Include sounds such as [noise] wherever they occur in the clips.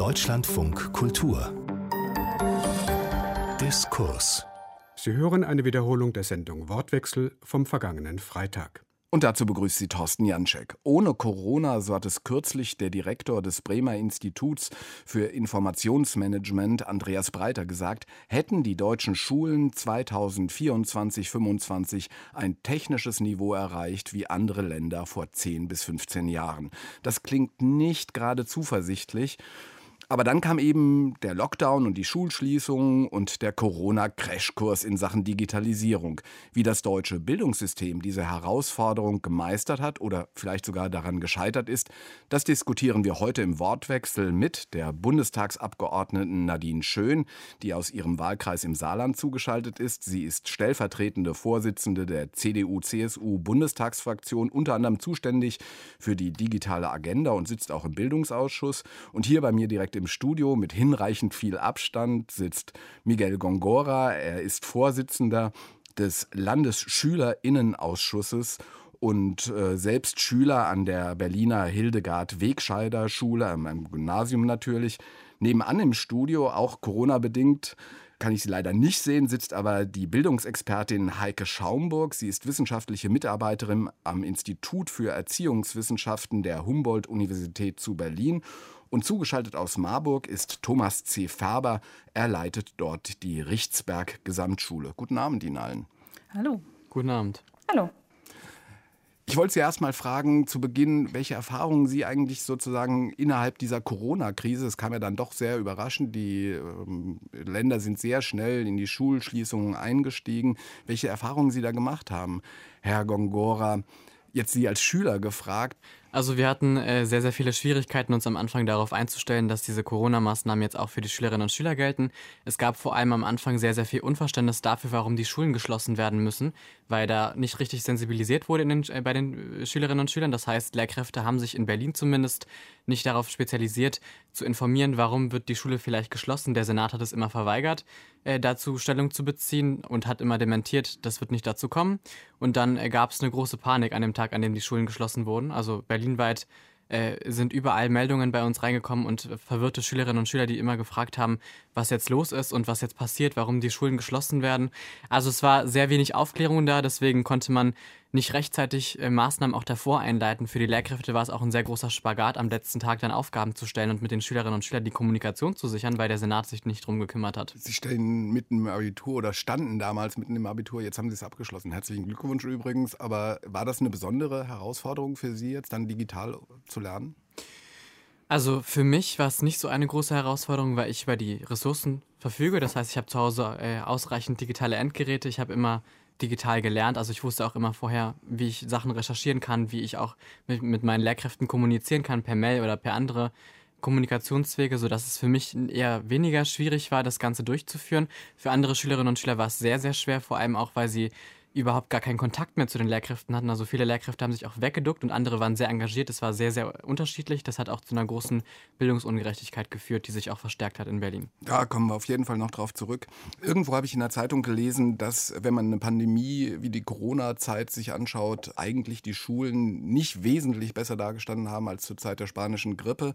Deutschlandfunk Kultur Diskurs Sie hören eine Wiederholung der Sendung Wortwechsel vom vergangenen Freitag. Und dazu begrüßt sie Thorsten Janczek. Ohne Corona, so hat es kürzlich der Direktor des Bremer Instituts für Informationsmanagement, Andreas Breiter, gesagt, hätten die deutschen Schulen 2024-25 ein technisches Niveau erreicht wie andere Länder vor 10 bis 15 Jahren. Das klingt nicht gerade zuversichtlich. Aber dann kam eben der Lockdown und die Schulschließungen und der Corona-Crashkurs in Sachen Digitalisierung. Wie das deutsche Bildungssystem diese Herausforderung gemeistert hat oder vielleicht sogar daran gescheitert ist, das diskutieren wir heute im Wortwechsel mit der Bundestagsabgeordneten Nadine Schön, die aus ihrem Wahlkreis im Saarland zugeschaltet ist. Sie ist stellvertretende Vorsitzende der CDU-CSU-Bundestagsfraktion, unter anderem zuständig für die digitale Agenda und sitzt auch im Bildungsausschuss. Und hier bei mir direkt im Studio mit hinreichend viel Abstand sitzt Miguel Gongora. Er ist Vorsitzender des Landesschülerinnenausschusses und äh, selbst Schüler an der Berliner Hildegard Wegscheider Schule, einem Gymnasium natürlich. Nebenan im Studio, auch Corona-bedingt, kann ich sie leider nicht sehen, sitzt aber die Bildungsexpertin Heike Schaumburg. Sie ist wissenschaftliche Mitarbeiterin am Institut für Erziehungswissenschaften der Humboldt-Universität zu Berlin und zugeschaltet aus Marburg ist Thomas C. Färber. Er leitet dort die Richtsberg Gesamtschule. Guten Abend Ihnen allen. Hallo. Guten Abend. Hallo. Ich wollte Sie erst mal fragen, zu Beginn, welche Erfahrungen Sie eigentlich sozusagen innerhalb dieser Corona-Krise, es kam ja dann doch sehr überraschend, die ähm, Länder sind sehr schnell in die Schulschließungen eingestiegen, welche Erfahrungen Sie da gemacht haben. Herr Gongora, jetzt Sie als Schüler gefragt, also wir hatten äh, sehr, sehr viele Schwierigkeiten, uns am Anfang darauf einzustellen, dass diese Corona-Maßnahmen jetzt auch für die Schülerinnen und Schüler gelten. Es gab vor allem am Anfang sehr, sehr viel Unverständnis dafür, warum die Schulen geschlossen werden müssen, weil da nicht richtig sensibilisiert wurde den, äh, bei den Schülerinnen und Schülern. Das heißt, Lehrkräfte haben sich in Berlin zumindest nicht darauf spezialisiert, zu informieren, warum wird die Schule vielleicht geschlossen. Der Senat hat es immer verweigert, äh, dazu Stellung zu beziehen und hat immer dementiert, das wird nicht dazu kommen. Und dann äh, gab es eine große Panik an dem Tag, an dem die Schulen geschlossen wurden. Also Berlin berlinweit äh, sind überall Meldungen bei uns reingekommen und verwirrte Schülerinnen und Schüler, die immer gefragt haben, was jetzt los ist und was jetzt passiert, warum die Schulen geschlossen werden. Also es war sehr wenig Aufklärung da, deswegen konnte man nicht rechtzeitig äh, Maßnahmen auch davor einleiten. Für die Lehrkräfte war es auch ein sehr großer Spagat, am letzten Tag dann Aufgaben zu stellen und mit den Schülerinnen und Schülern die Kommunikation zu sichern, weil der Senat sich nicht drum gekümmert hat. Sie stellen mitten im Abitur oder standen damals mitten im Abitur, jetzt haben Sie es abgeschlossen. Herzlichen Glückwunsch übrigens. Aber war das eine besondere Herausforderung für Sie jetzt dann digital zu lernen? Also für mich war es nicht so eine große Herausforderung, weil ich über die Ressourcen verfüge. Das heißt, ich habe zu Hause äh, ausreichend digitale Endgeräte. Ich habe immer digital gelernt. Also ich wusste auch immer vorher, wie ich Sachen recherchieren kann, wie ich auch mit, mit meinen Lehrkräften kommunizieren kann, per Mail oder per andere Kommunikationswege, sodass es für mich eher weniger schwierig war, das Ganze durchzuführen. Für andere Schülerinnen und Schüler war es sehr, sehr schwer, vor allem auch, weil sie überhaupt gar keinen Kontakt mehr zu den Lehrkräften hatten. Also viele Lehrkräfte haben sich auch weggeduckt und andere waren sehr engagiert. Das war sehr, sehr unterschiedlich. Das hat auch zu einer großen Bildungsungerechtigkeit geführt, die sich auch verstärkt hat in Berlin. Da kommen wir auf jeden Fall noch drauf zurück. Irgendwo habe ich in der Zeitung gelesen, dass wenn man eine Pandemie wie die Corona-Zeit sich anschaut, eigentlich die Schulen nicht wesentlich besser dargestanden haben als zur Zeit der spanischen Grippe.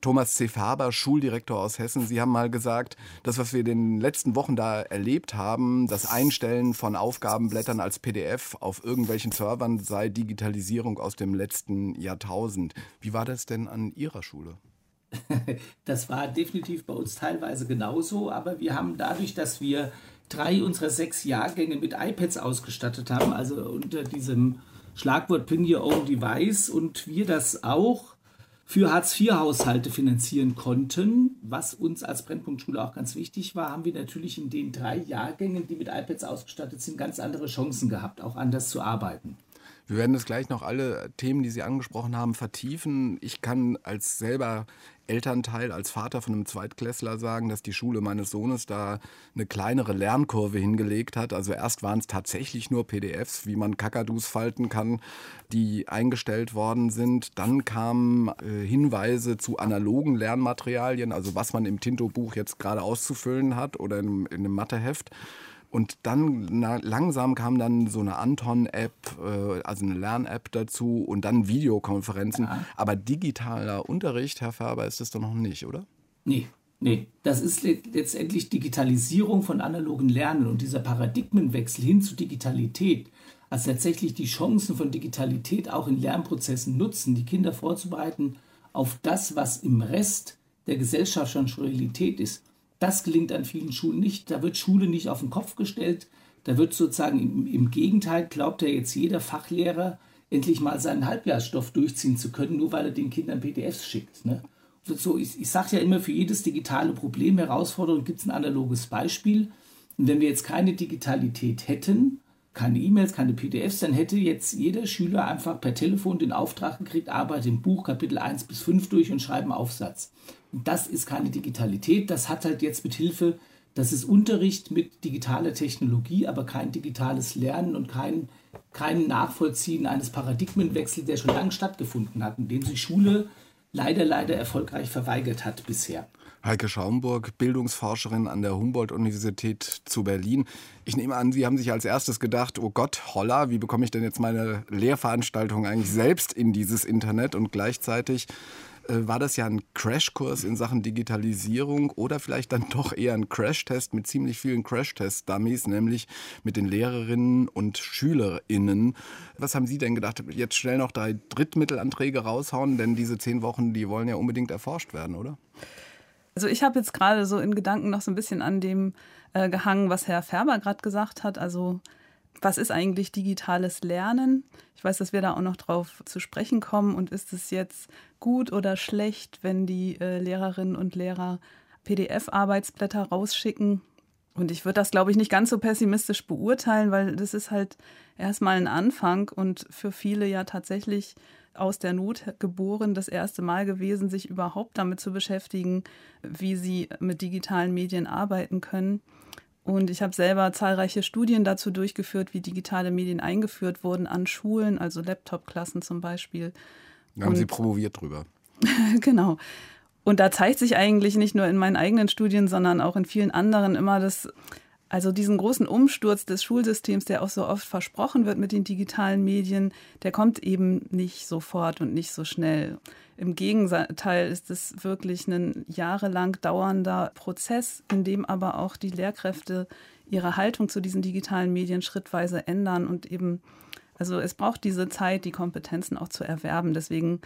Thomas C. Faber, Schuldirektor aus Hessen. Sie haben mal gesagt, das, was wir in den letzten Wochen da erlebt haben, das Einstellen von Aufgabenblättern als PDF auf irgendwelchen Servern sei Digitalisierung aus dem letzten Jahrtausend. Wie war das denn an Ihrer Schule? [laughs] Das war definitiv bei uns teilweise genauso, aber wir haben dadurch, dass wir drei unserer sechs Jahrgänge mit iPads ausgestattet haben, also unter diesem Schlagwort Bring Your Own Device und wir das auch für Hartz-IV-Haushalte finanzieren konnten, was uns als Brennpunktschule auch ganz wichtig war, haben wir natürlich in den drei Jahrgängen, die mit iPads ausgestattet sind, ganz andere Chancen gehabt, auch anders zu arbeiten. Wir werden das gleich noch alle Themen, die Sie angesprochen haben, vertiefen. Ich kann als selber Elternteil, als Vater von einem Zweitklässler sagen, dass die Schule meines Sohnes da eine kleinere Lernkurve hingelegt hat. Also erst waren es tatsächlich nur PDFs, wie man Kakadus falten kann, die eingestellt worden sind. Dann kamen äh, Hinweise zu analogen Lernmaterialien, also was man im Tinto-Buch jetzt gerade auszufüllen hat oder in, in einem Matheheft. Und dann na, langsam kam dann so eine Anton-App, äh, also eine Lern-App dazu und dann Videokonferenzen. Ja. Aber digitaler Unterricht, Herr Färber, ist das doch noch nicht, oder? Nee, nee. Das ist letztendlich Digitalisierung von analogen Lernen und dieser Paradigmenwechsel hin zu Digitalität. Also tatsächlich die Chancen von Digitalität auch in Lernprozessen nutzen, die Kinder vorzubereiten auf das, was im Rest der Gesellschaft schon Realität ist. Das gelingt an vielen Schulen nicht. Da wird Schule nicht auf den Kopf gestellt. Da wird sozusagen im, im Gegenteil, glaubt ja jetzt jeder Fachlehrer, endlich mal seinen Halbjahrsstoff durchziehen zu können, nur weil er den Kindern PDFs schickt. Ne? So, ich, ich sage ja immer, für jedes digitale Problem, Herausforderung gibt es ein analoges Beispiel. Und wenn wir jetzt keine Digitalität hätten, keine E-Mails, keine PDFs, dann hätte jetzt jeder Schüler einfach per Telefon den Auftrag gekriegt, arbeite im Buch Kapitel 1 bis 5 durch und schreibe einen Aufsatz. Das ist keine Digitalität, das hat halt jetzt mit Hilfe, das ist Unterricht mit digitaler Technologie, aber kein digitales Lernen und kein, kein Nachvollziehen eines Paradigmenwechsels, der schon lange stattgefunden hat, in dem sich Schule leider, leider erfolgreich verweigert hat bisher. Heike Schaumburg, Bildungsforscherin an der Humboldt-Universität zu Berlin. Ich nehme an, Sie haben sich als erstes gedacht, oh Gott, holla, wie bekomme ich denn jetzt meine Lehrveranstaltung eigentlich selbst in dieses Internet? Und gleichzeitig war das ja ein Crashkurs in Sachen Digitalisierung oder vielleicht dann doch eher ein Crashtest mit ziemlich vielen Crashtest-Dummies, nämlich mit den Lehrerinnen und SchülerInnen. Was haben Sie denn gedacht? Jetzt schnell noch drei Drittmittelanträge raushauen, denn diese zehn Wochen, die wollen ja unbedingt erforscht werden, oder? Also ich habe jetzt gerade so in Gedanken noch so ein bisschen an dem äh, gehangen, was Herr Färber gerade gesagt hat. Also was ist eigentlich digitales Lernen? Ich weiß, dass wir da auch noch drauf zu sprechen kommen. Und ist es jetzt gut oder schlecht, wenn die äh, Lehrerinnen und Lehrer PDF-Arbeitsblätter rausschicken? Und ich würde das, glaube ich, nicht ganz so pessimistisch beurteilen, weil das ist halt erstmal ein Anfang und für viele ja tatsächlich aus der Not geboren, das erste Mal gewesen, sich überhaupt damit zu beschäftigen, wie sie mit digitalen Medien arbeiten können. Und ich habe selber zahlreiche Studien dazu durchgeführt, wie digitale Medien eingeführt wurden an Schulen, also Laptop-Klassen zum Beispiel. Da haben Und, Sie promoviert drüber. [laughs] genau. Und da zeigt sich eigentlich nicht nur in meinen eigenen Studien, sondern auch in vielen anderen immer, dass also diesen großen Umsturz des Schulsystems, der auch so oft versprochen wird mit den digitalen Medien, der kommt eben nicht sofort und nicht so schnell. Im Gegenteil ist es wirklich ein jahrelang dauernder Prozess, in dem aber auch die Lehrkräfte ihre Haltung zu diesen digitalen Medien schrittweise ändern und eben, also es braucht diese Zeit, die Kompetenzen auch zu erwerben. Deswegen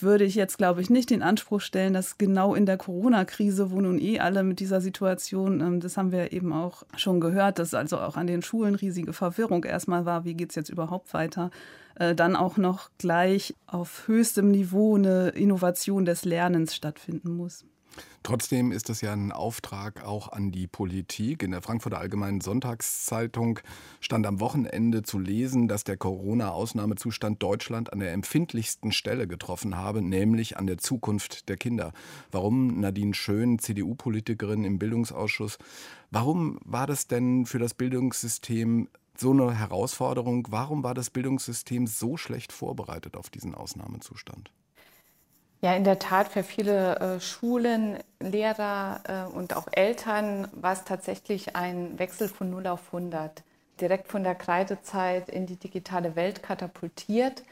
würde ich jetzt, glaube ich, nicht den Anspruch stellen, dass genau in der Corona-Krise, wo nun eh alle mit dieser Situation, ähm, das haben wir eben auch schon gehört, dass also auch an den Schulen riesige Verwirrung erstmal war, wie geht es jetzt überhaupt weiter, äh, dann auch noch gleich auf höchstem Niveau eine Innovation des Lernens stattfinden muss. Trotzdem ist das ja ein Auftrag auch an die Politik. In der Frankfurter Allgemeinen Sonntagszeitung stand am Wochenende zu lesen, dass der Corona-Ausnahmezustand Deutschland an der empfindlichsten Stelle getroffen habe, nämlich an der Zukunft der Kinder. Warum Nadine Schön, CDU-Politikerin im Bildungsausschuss, warum war das denn für das Bildungssystem so eine Herausforderung? Warum war das Bildungssystem so schlecht vorbereitet auf diesen Ausnahmezustand? Ja, in der Tat für viele äh, Schulen, Lehrer äh, und auch Eltern war es tatsächlich ein Wechsel von 0 auf 100. Direkt von der Kreidezeit in die digitale Welt katapultiert.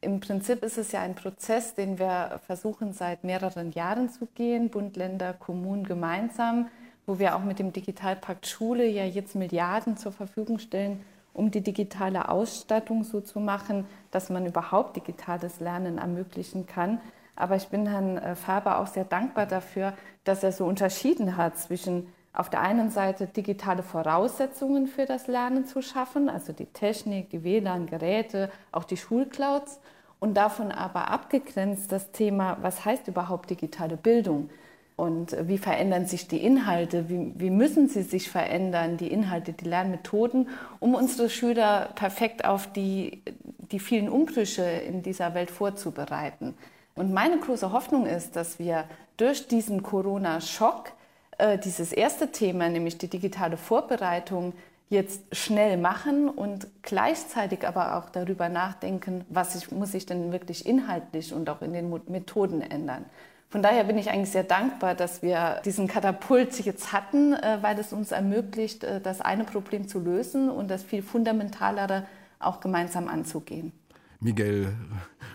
Im Prinzip ist es ja ein Prozess, den wir versuchen seit mehreren Jahren zu gehen, Bund, Länder, Kommunen gemeinsam, wo wir auch mit dem Digitalpakt Schule ja jetzt Milliarden zur Verfügung stellen, um die digitale Ausstattung so zu machen, dass man überhaupt digitales Lernen ermöglichen kann. Aber ich bin Herrn äh, Faber auch sehr dankbar dafür, dass er so unterschieden hat zwischen auf der einen Seite digitale Voraussetzungen für das Lernen zu schaffen, also die Technik, die WLAN-Geräte, auch die Schulclouds, und davon aber abgegrenzt das Thema, was heißt überhaupt digitale Bildung und wie verändern sich die Inhalte, wie, wie müssen sie sich verändern, die Inhalte, die Lernmethoden, um unsere Schüler perfekt auf die, die vielen Umbrüche in dieser Welt vorzubereiten. Und meine große Hoffnung ist, dass wir durch diesen Corona-Schock äh, dieses erste Thema, nämlich die digitale Vorbereitung, jetzt schnell machen und gleichzeitig aber auch darüber nachdenken, was ich, muss ich denn wirklich inhaltlich und auch in den Methoden ändern. Von daher bin ich eigentlich sehr dankbar, dass wir diesen Katapult jetzt hatten, äh, weil es uns ermöglicht, äh, das eine Problem zu lösen und das viel fundamentalere auch gemeinsam anzugehen. Miguel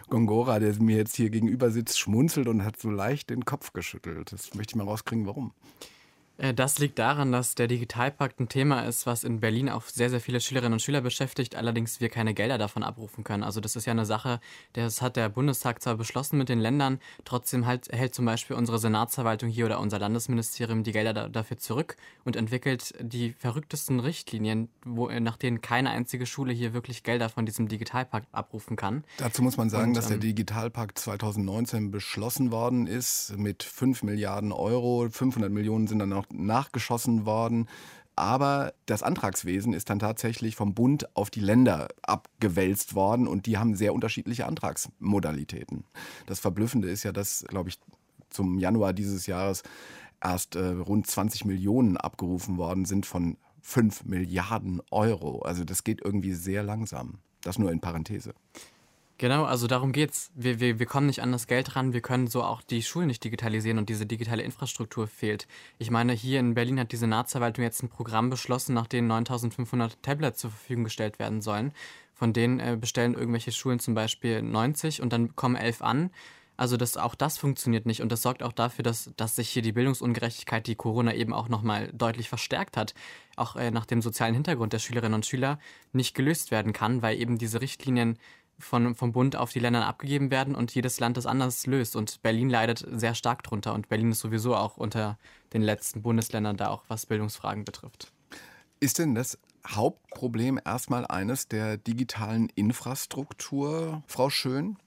Gongora, der mir jetzt hier gegenüber sitzt, schmunzelt und hat so leicht den Kopf geschüttelt. Das möchte ich mal rauskriegen, warum. Äh, das liegt daran, dass der Digitalpakt ein Thema ist, was in Berlin auch sehr, sehr viele Schülerinnen und Schüler beschäftigt, allerdings wir keine Gelder davon abrufen können. Also das ist ja eine Sache, das hat der Bundestag zwar beschlossen mit den Ländern, trotzdem halt, hält zum Beispiel unsere Senatsverwaltung hier oder unser Landesministerium die Gelder da, dafür zurück und entwickelt die verrücktesten Richtlinien, wo, nach denen keine einzige Schule hier wirklich Gelder von diesem Digitalpakt abrufen kann. Dazu muss man sagen, und, dass der ähm, Digitalpakt 2019 beschlossen worden ist mit 5 Milliarden Euro. 500 Millionen sind dann noch noch nachgeschossen worden. Aber das Antragswesen ist dann tatsächlich vom Bund auf die Länder abgewälzt worden und die haben sehr unterschiedliche Antragsmodalitäten. Das Verblüffende ist ja, dass, glaube ich, zum Januar dieses Jahres erst äh, rund 20 Millionen abgerufen worden sind von 5 Milliarden Euro. Also das geht irgendwie sehr langsam. Das nur in Parenthese. Genau, also darum geht's. Wir, wir, wir kommen nicht an das Geld ran, wir können so auch die Schulen nicht digitalisieren und diese digitale Infrastruktur fehlt. Ich meine, hier in Berlin hat die Senatsverwaltung jetzt ein Programm beschlossen, nach dem 9500 Tablets zur Verfügung gestellt werden sollen. Von denen äh, bestellen irgendwelche Schulen zum Beispiel 90 und dann kommen elf an. Also das, auch das funktioniert nicht und das sorgt auch dafür, dass, dass sich hier die Bildungsungerechtigkeit, die Corona eben auch nochmal deutlich verstärkt hat, auch äh, nach dem sozialen Hintergrund der Schülerinnen und Schüler nicht gelöst werden kann, weil eben diese Richtlinien von, vom Bund auf die Länder abgegeben werden und jedes Land das anders löst. Und Berlin leidet sehr stark drunter. Und Berlin ist sowieso auch unter den letzten Bundesländern da auch, was Bildungsfragen betrifft. Ist denn das Hauptproblem erstmal eines der digitalen Infrastruktur, Frau Schön?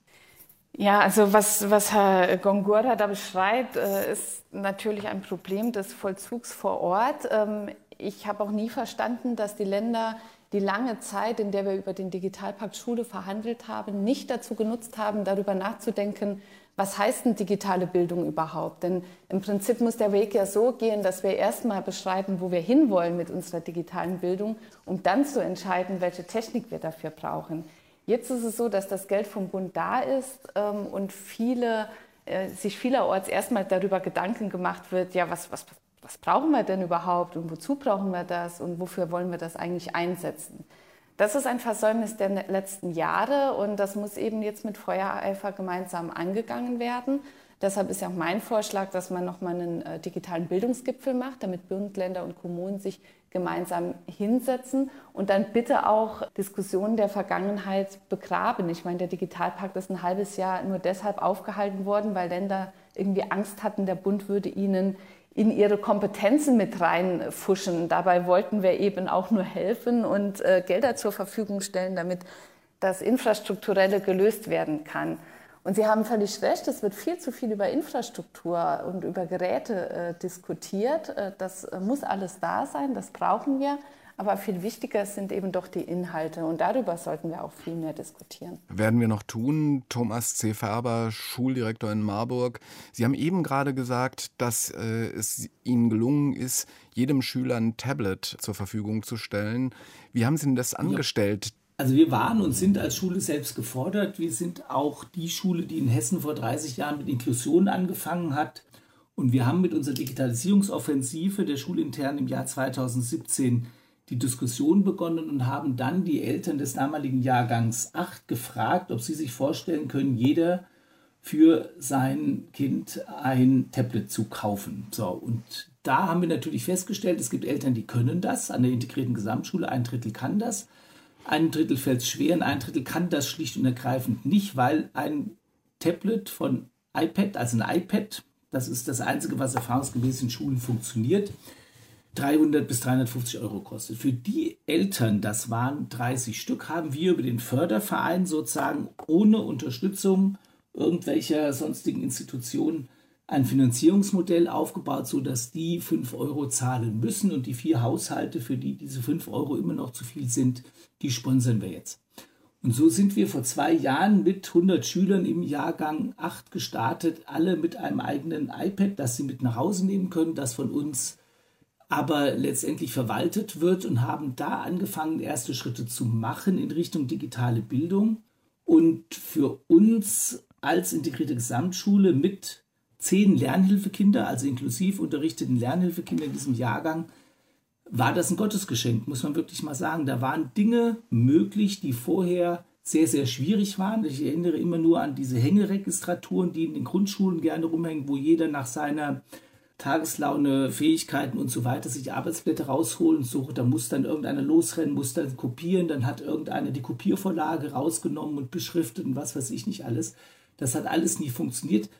Ja, also was, was Herr Gongora da beschreibt, äh, ist natürlich ein Problem des Vollzugs vor Ort. Ähm, ich habe auch nie verstanden, dass die Länder die lange Zeit, in der wir über den Digitalpakt Schule verhandelt haben, nicht dazu genutzt haben, darüber nachzudenken, was heißt denn digitale Bildung überhaupt? Denn im Prinzip muss der Weg ja so gehen, dass wir erstmal beschreiben, wo wir hinwollen mit unserer digitalen Bildung, um dann zu entscheiden, welche Technik wir dafür brauchen. Jetzt ist es so, dass das Geld vom Bund da ist ähm, und viele, äh, sich vielerorts erstmal darüber Gedanken gemacht wird, ja, was, was was brauchen wir denn überhaupt und wozu brauchen wir das und wofür wollen wir das eigentlich einsetzen. Das ist ein Versäumnis der letzten Jahre und das muss eben jetzt mit Feuereifer gemeinsam angegangen werden. Deshalb ist ja auch mein Vorschlag, dass man nochmal einen äh, digitalen Bildungsgipfel macht, damit Bund, Länder und Kommunen sich gemeinsam hinsetzen und dann bitte auch Diskussionen der Vergangenheit begraben. Ich meine, der Digitalpakt ist ein halbes Jahr nur deshalb aufgehalten worden, weil Länder irgendwie Angst hatten, der Bund würde ihnen in ihre Kompetenzen mit reinfuschen. Dabei wollten wir eben auch nur helfen und äh, Gelder zur Verfügung stellen, damit das Infrastrukturelle gelöst werden kann. Und Sie haben völlig recht, es wird viel zu viel über Infrastruktur und über Geräte äh, diskutiert. Äh, das äh, muss alles da sein, das brauchen wir. Aber viel wichtiger sind eben doch die Inhalte und darüber sollten wir auch viel mehr diskutieren. Werden wir noch tun. Thomas C. Färber, Schuldirektor in Marburg. Sie haben eben gerade gesagt, dass äh, es Ihnen gelungen ist, jedem Schüler ein Tablet zur Verfügung zu stellen. Wie haben Sie denn das angestellt? Also wir waren und sind als Schule selbst gefordert. Wir sind auch die Schule, die in Hessen vor 30 Jahren mit Inklusion angefangen hat. Und wir haben mit unserer Digitalisierungsoffensive der Schulintern im Jahr 2017 die Diskussion begonnen und haben dann die Eltern des damaligen Jahrgangs 8 gefragt, ob sie sich vorstellen können, jeder für sein Kind ein Tablet zu kaufen. So, und da haben wir natürlich festgestellt, es gibt Eltern, die können das an der integrierten Gesamtschule, ein Drittel kann das, ein Drittel fällt es schwer und ein Drittel kann das schlicht und ergreifend nicht, weil ein Tablet von iPad, also ein iPad, das ist das Einzige, was erfahrungsgemäß in Schulen funktioniert, 300 bis 350 Euro kostet. Für die Eltern, das waren 30 Stück, haben wir über den Förderverein sozusagen ohne Unterstützung irgendwelcher sonstigen Institutionen ein Finanzierungsmodell aufgebaut, sodass die 5 Euro zahlen müssen und die vier Haushalte, für die diese 5 Euro immer noch zu viel sind, die sponsern wir jetzt. Und so sind wir vor zwei Jahren mit 100 Schülern im Jahrgang 8 gestartet, alle mit einem eigenen iPad, das sie mit nach Hause nehmen können, das von uns aber letztendlich verwaltet wird und haben da angefangen, erste Schritte zu machen in Richtung digitale Bildung. Und für uns als integrierte Gesamtschule mit zehn Lernhilfekinder, also inklusiv unterrichteten Lernhilfekinder in diesem Jahrgang, war das ein Gottesgeschenk, muss man wirklich mal sagen. Da waren Dinge möglich, die vorher sehr, sehr schwierig waren. Ich erinnere immer nur an diese Hängeregistraturen, die in den Grundschulen gerne rumhängen, wo jeder nach seiner Tageslaune, Fähigkeiten und so weiter sich Arbeitsblätter rausholen sucht. Da muss dann irgendeiner losrennen, muss dann kopieren, dann hat irgendeiner die Kopiervorlage rausgenommen und beschriftet und was weiß ich nicht alles. Das hat alles nie funktioniert.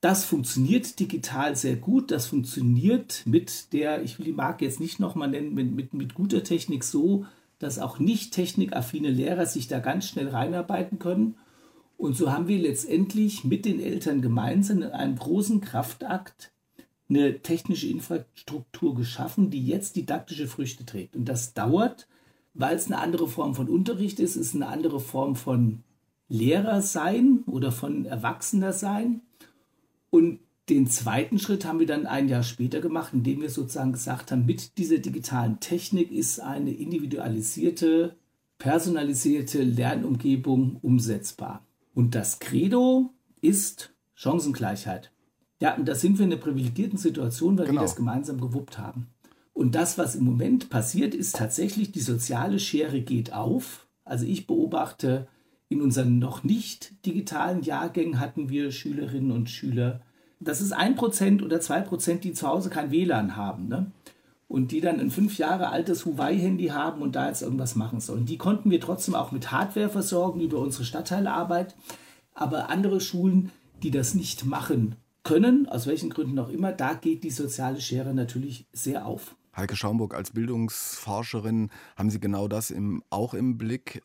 Das funktioniert digital sehr gut. Das funktioniert mit der, ich will die Marke jetzt nicht nochmal nennen, mit, mit, mit guter Technik so, dass auch nicht technikaffine Lehrer sich da ganz schnell reinarbeiten können. Und so haben wir letztendlich mit den Eltern gemeinsam in einem großen Kraftakt eine technische Infrastruktur geschaffen, die jetzt didaktische Früchte trägt. Und das dauert, weil es eine andere Form von Unterricht ist, ist eine andere Form von Lehrer sein oder von Erwachsener sein. Und den zweiten Schritt haben wir dann ein Jahr später gemacht, indem wir sozusagen gesagt haben, mit dieser digitalen Technik ist eine individualisierte, personalisierte Lernumgebung umsetzbar. Und das Credo ist Chancengleichheit. Ja, und da sind wir in einer privilegierten Situation, weil genau. wir das gemeinsam gewuppt haben. Und das, was im Moment passiert, ist tatsächlich, die soziale Schere geht auf. Also ich beobachte, in unseren noch nicht digitalen Jahrgängen hatten wir Schülerinnen und Schüler, das ist ein Prozent oder zwei Prozent, die zu Hause kein WLAN haben. Ne? Und die dann ein fünf Jahre altes Huawei-Handy haben und da jetzt irgendwas machen sollen. Die konnten wir trotzdem auch mit Hardware versorgen über unsere Stadtteilarbeit. Aber andere Schulen, die das nicht machen können, aus welchen Gründen auch immer, da geht die soziale Schere natürlich sehr auf. Heike Schaumburg, als Bildungsforscherin haben Sie genau das im, auch im Blick.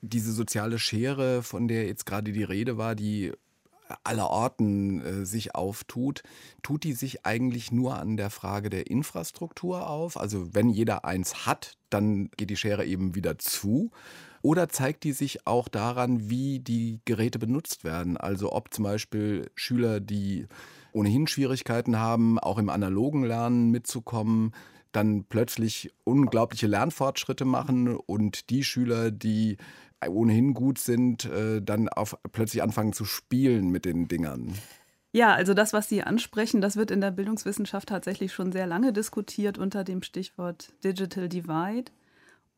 Diese soziale Schere, von der jetzt gerade die Rede war, die aller Orten äh, sich auftut, tut die sich eigentlich nur an der Frage der Infrastruktur auf? Also wenn jeder eins hat, dann geht die Schere eben wieder zu. Oder zeigt die sich auch daran, wie die Geräte benutzt werden? Also ob zum Beispiel Schüler, die ohnehin Schwierigkeiten haben, auch im analogen Lernen mitzukommen, dann plötzlich unglaubliche Lernfortschritte machen und die Schüler, die ohnehin gut sind, äh, dann auf, plötzlich anfangen zu spielen mit den Dingern. Ja, also das, was Sie ansprechen, das wird in der Bildungswissenschaft tatsächlich schon sehr lange diskutiert unter dem Stichwort Digital Divide.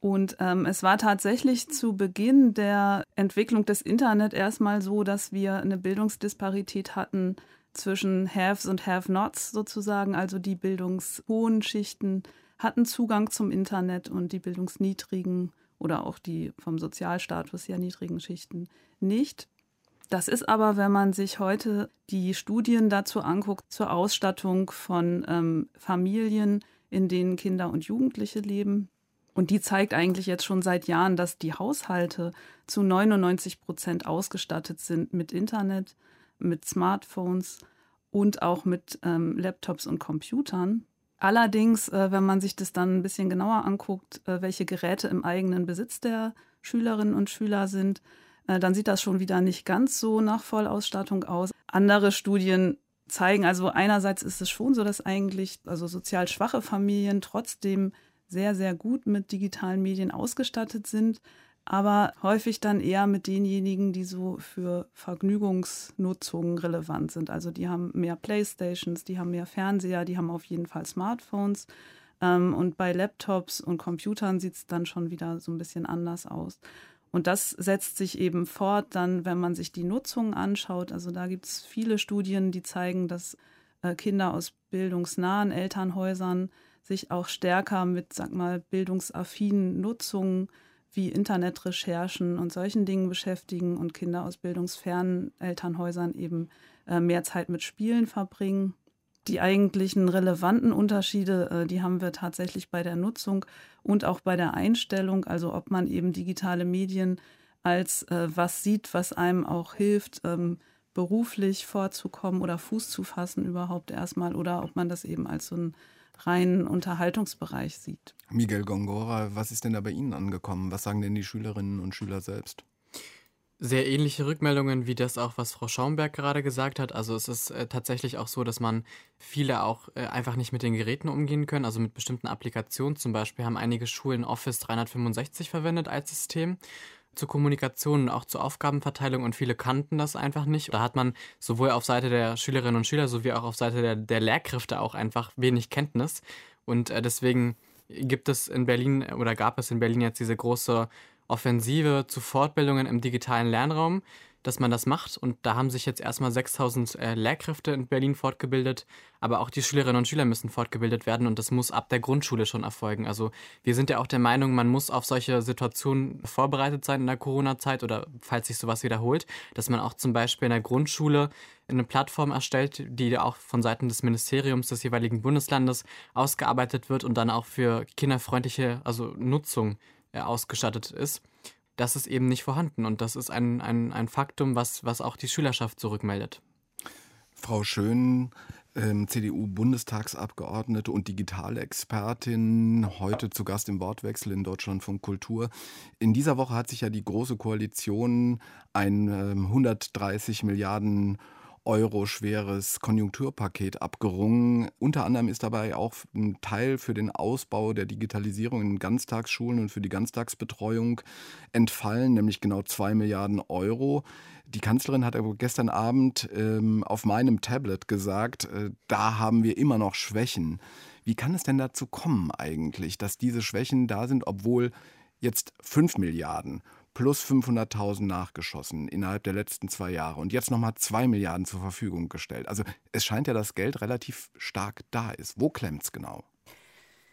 Und ähm, es war tatsächlich zu Beginn der Entwicklung des Internet erstmal so, dass wir eine Bildungsdisparität hatten zwischen Haves und Have-Nots sozusagen. Also die bildungshohen Schichten hatten Zugang zum Internet und die bildungsniedrigen oder auch die vom Sozialstatus sehr niedrigen Schichten nicht. Das ist aber, wenn man sich heute die Studien dazu anguckt, zur Ausstattung von ähm, Familien, in denen Kinder und Jugendliche leben. Und die zeigt eigentlich jetzt schon seit Jahren, dass die Haushalte zu 99 Prozent ausgestattet sind mit Internet, mit Smartphones und auch mit ähm, Laptops und Computern. Allerdings, äh, wenn man sich das dann ein bisschen genauer anguckt, äh, welche Geräte im eigenen Besitz der Schülerinnen und Schüler sind, äh, dann sieht das schon wieder nicht ganz so nach Vollausstattung aus. Andere Studien zeigen, also einerseits ist es schon so, dass eigentlich also sozial schwache Familien trotzdem sehr, sehr gut mit digitalen Medien ausgestattet sind aber häufig dann eher mit denjenigen, die so für Vergnügungsnutzungen relevant sind. Also die haben mehr Playstations, die haben mehr Fernseher, die haben auf jeden Fall Smartphones. Ähm, und bei Laptops und Computern sieht es dann schon wieder so ein bisschen anders aus. Und das setzt sich eben fort dann, wenn man sich die Nutzung anschaut. Also da gibt es viele Studien, die zeigen, dass äh, Kinder aus bildungsnahen Elternhäusern sich auch stärker mit, sag mal, bildungsaffinen Nutzungen wie Internetrecherchen und solchen Dingen beschäftigen und Kinder aus bildungsfernen Elternhäusern eben äh, mehr Zeit mit Spielen verbringen. Die eigentlichen relevanten Unterschiede, äh, die haben wir tatsächlich bei der Nutzung und auch bei der Einstellung, also ob man eben digitale Medien als äh, was sieht, was einem auch hilft, ähm, beruflich vorzukommen oder Fuß zu fassen überhaupt erstmal, oder ob man das eben als so ein reinen Unterhaltungsbereich sieht. Miguel Gongora, was ist denn da bei Ihnen angekommen? Was sagen denn die Schülerinnen und Schüler selbst? Sehr ähnliche Rückmeldungen wie das auch, was Frau Schaumberg gerade gesagt hat. Also es ist äh, tatsächlich auch so, dass man viele auch äh, einfach nicht mit den Geräten umgehen können, also mit bestimmten Applikationen. Zum Beispiel haben einige Schulen Office 365 verwendet als System zur Kommunikation und auch zur Aufgabenverteilung und viele kannten das einfach nicht. Da hat man sowohl auf Seite der Schülerinnen und Schüler sowie auch auf Seite der, der Lehrkräfte auch einfach wenig Kenntnis. Und äh, deswegen gibt es in Berlin oder gab es in Berlin jetzt diese große Offensive zu Fortbildungen im digitalen Lernraum dass man das macht. Und da haben sich jetzt erstmal 6000 äh, Lehrkräfte in Berlin fortgebildet. Aber auch die Schülerinnen und Schüler müssen fortgebildet werden und das muss ab der Grundschule schon erfolgen. Also wir sind ja auch der Meinung, man muss auf solche Situationen vorbereitet sein in der Corona-Zeit oder falls sich sowas wiederholt, dass man auch zum Beispiel in der Grundschule eine Plattform erstellt, die auch von Seiten des Ministeriums des jeweiligen Bundeslandes ausgearbeitet wird und dann auch für kinderfreundliche, also Nutzung äh, ausgestattet ist das ist eben nicht vorhanden. Und das ist ein, ein, ein Faktum, was, was auch die Schülerschaft zurückmeldet. Frau Schön, ähm, CDU-Bundestagsabgeordnete und digitale Expertin, heute zu Gast im Wortwechsel in Deutschland von Kultur. In dieser Woche hat sich ja die Große Koalition ein ähm, 130 Milliarden Euro schweres Konjunkturpaket abgerungen. Unter anderem ist dabei auch ein Teil für den Ausbau der Digitalisierung in Ganztagsschulen und für die Ganztagsbetreuung entfallen, nämlich genau zwei Milliarden Euro. Die Kanzlerin hat aber gestern Abend ähm, auf meinem Tablet gesagt, äh, da haben wir immer noch Schwächen. Wie kann es denn dazu kommen eigentlich, dass diese Schwächen da sind, obwohl jetzt fünf Milliarden plus 500.000 nachgeschossen innerhalb der letzten zwei Jahre und jetzt nochmal zwei Milliarden zur Verfügung gestellt. Also es scheint ja, dass Geld relativ stark da ist. Wo klemmt es genau?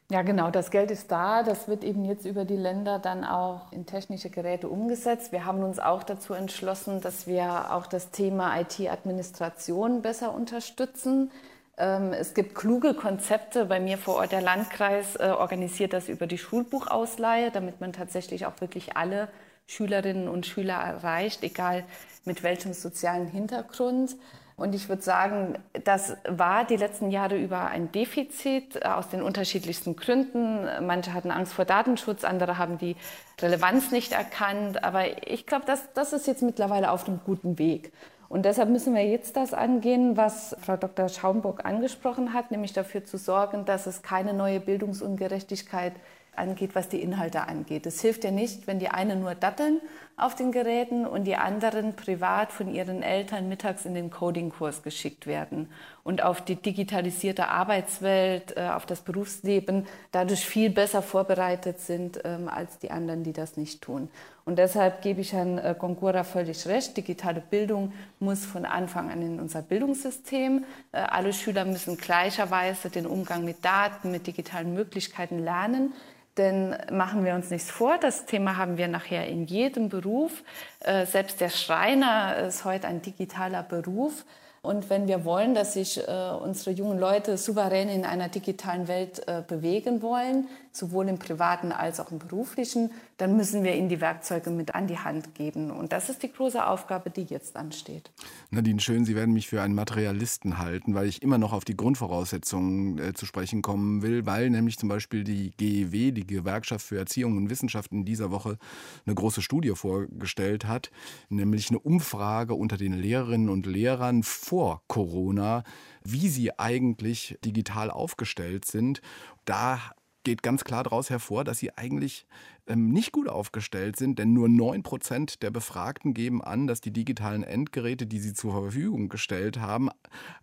Ja, genau, das Geld ist da. Das wird eben jetzt über die Länder dann auch in technische Geräte umgesetzt. Wir haben uns auch dazu entschlossen, dass wir auch das Thema IT-Administration besser unterstützen. Ähm, es gibt kluge Konzepte. Bei mir vor Ort der Landkreis äh, organisiert das über die Schulbuchausleihe, damit man tatsächlich auch wirklich alle Schülerinnen und Schüler erreicht, egal mit welchem sozialen Hintergrund. Und ich würde sagen, das war die letzten Jahre über ein Defizit äh, aus den unterschiedlichsten Gründen. Manche hatten Angst vor Datenschutz, andere haben die Relevanz nicht erkannt. Aber ich glaube, das, das ist jetzt mittlerweile auf einem guten Weg. Und deshalb müssen wir jetzt das angehen, was Frau Dr. Schaumburg angesprochen hat, nämlich dafür zu sorgen, dass es keine neue Bildungsungerechtigkeit gibt angeht, was die Inhalte angeht. Es hilft ja nicht, wenn die einen nur datteln auf den Geräten und die anderen privat von ihren Eltern mittags in den Coding-Kurs geschickt werden und auf die digitalisierte Arbeitswelt, äh, auf das Berufsleben dadurch viel besser vorbereitet sind ähm, als die anderen, die das nicht tun. Und deshalb gebe ich Herrn äh, Gongora völlig recht. Digitale Bildung muss von Anfang an in unser Bildungssystem. Äh, alle Schüler müssen gleicherweise den Umgang mit Daten, mit digitalen Möglichkeiten lernen. Denn machen wir uns nichts vor, das Thema haben wir nachher in jedem Beruf. Äh, selbst der Schreiner ist heute ein digitaler Beruf. Und wenn wir wollen, dass sich äh, unsere jungen Leute souverän in einer digitalen Welt äh, bewegen wollen, sowohl im privaten als auch im beruflichen, dann müssen wir ihnen die Werkzeuge mit an die Hand geben. Und das ist die große Aufgabe, die jetzt ansteht. Nadine Schön, Sie werden mich für einen Materialisten halten, weil ich immer noch auf die Grundvoraussetzungen äh, zu sprechen kommen will, weil nämlich zum Beispiel die GEW, die Gewerkschaft für Erziehung und Wissenschaft, in dieser Woche eine große Studie vorgestellt hat, nämlich eine Umfrage unter den Lehrerinnen und Lehrern vor Corona, wie sie eigentlich digital aufgestellt sind. Da geht ganz klar daraus hervor, dass sie eigentlich ähm, nicht gut aufgestellt sind, denn nur 9% der Befragten geben an, dass die digitalen Endgeräte, die sie zur Verfügung gestellt haben,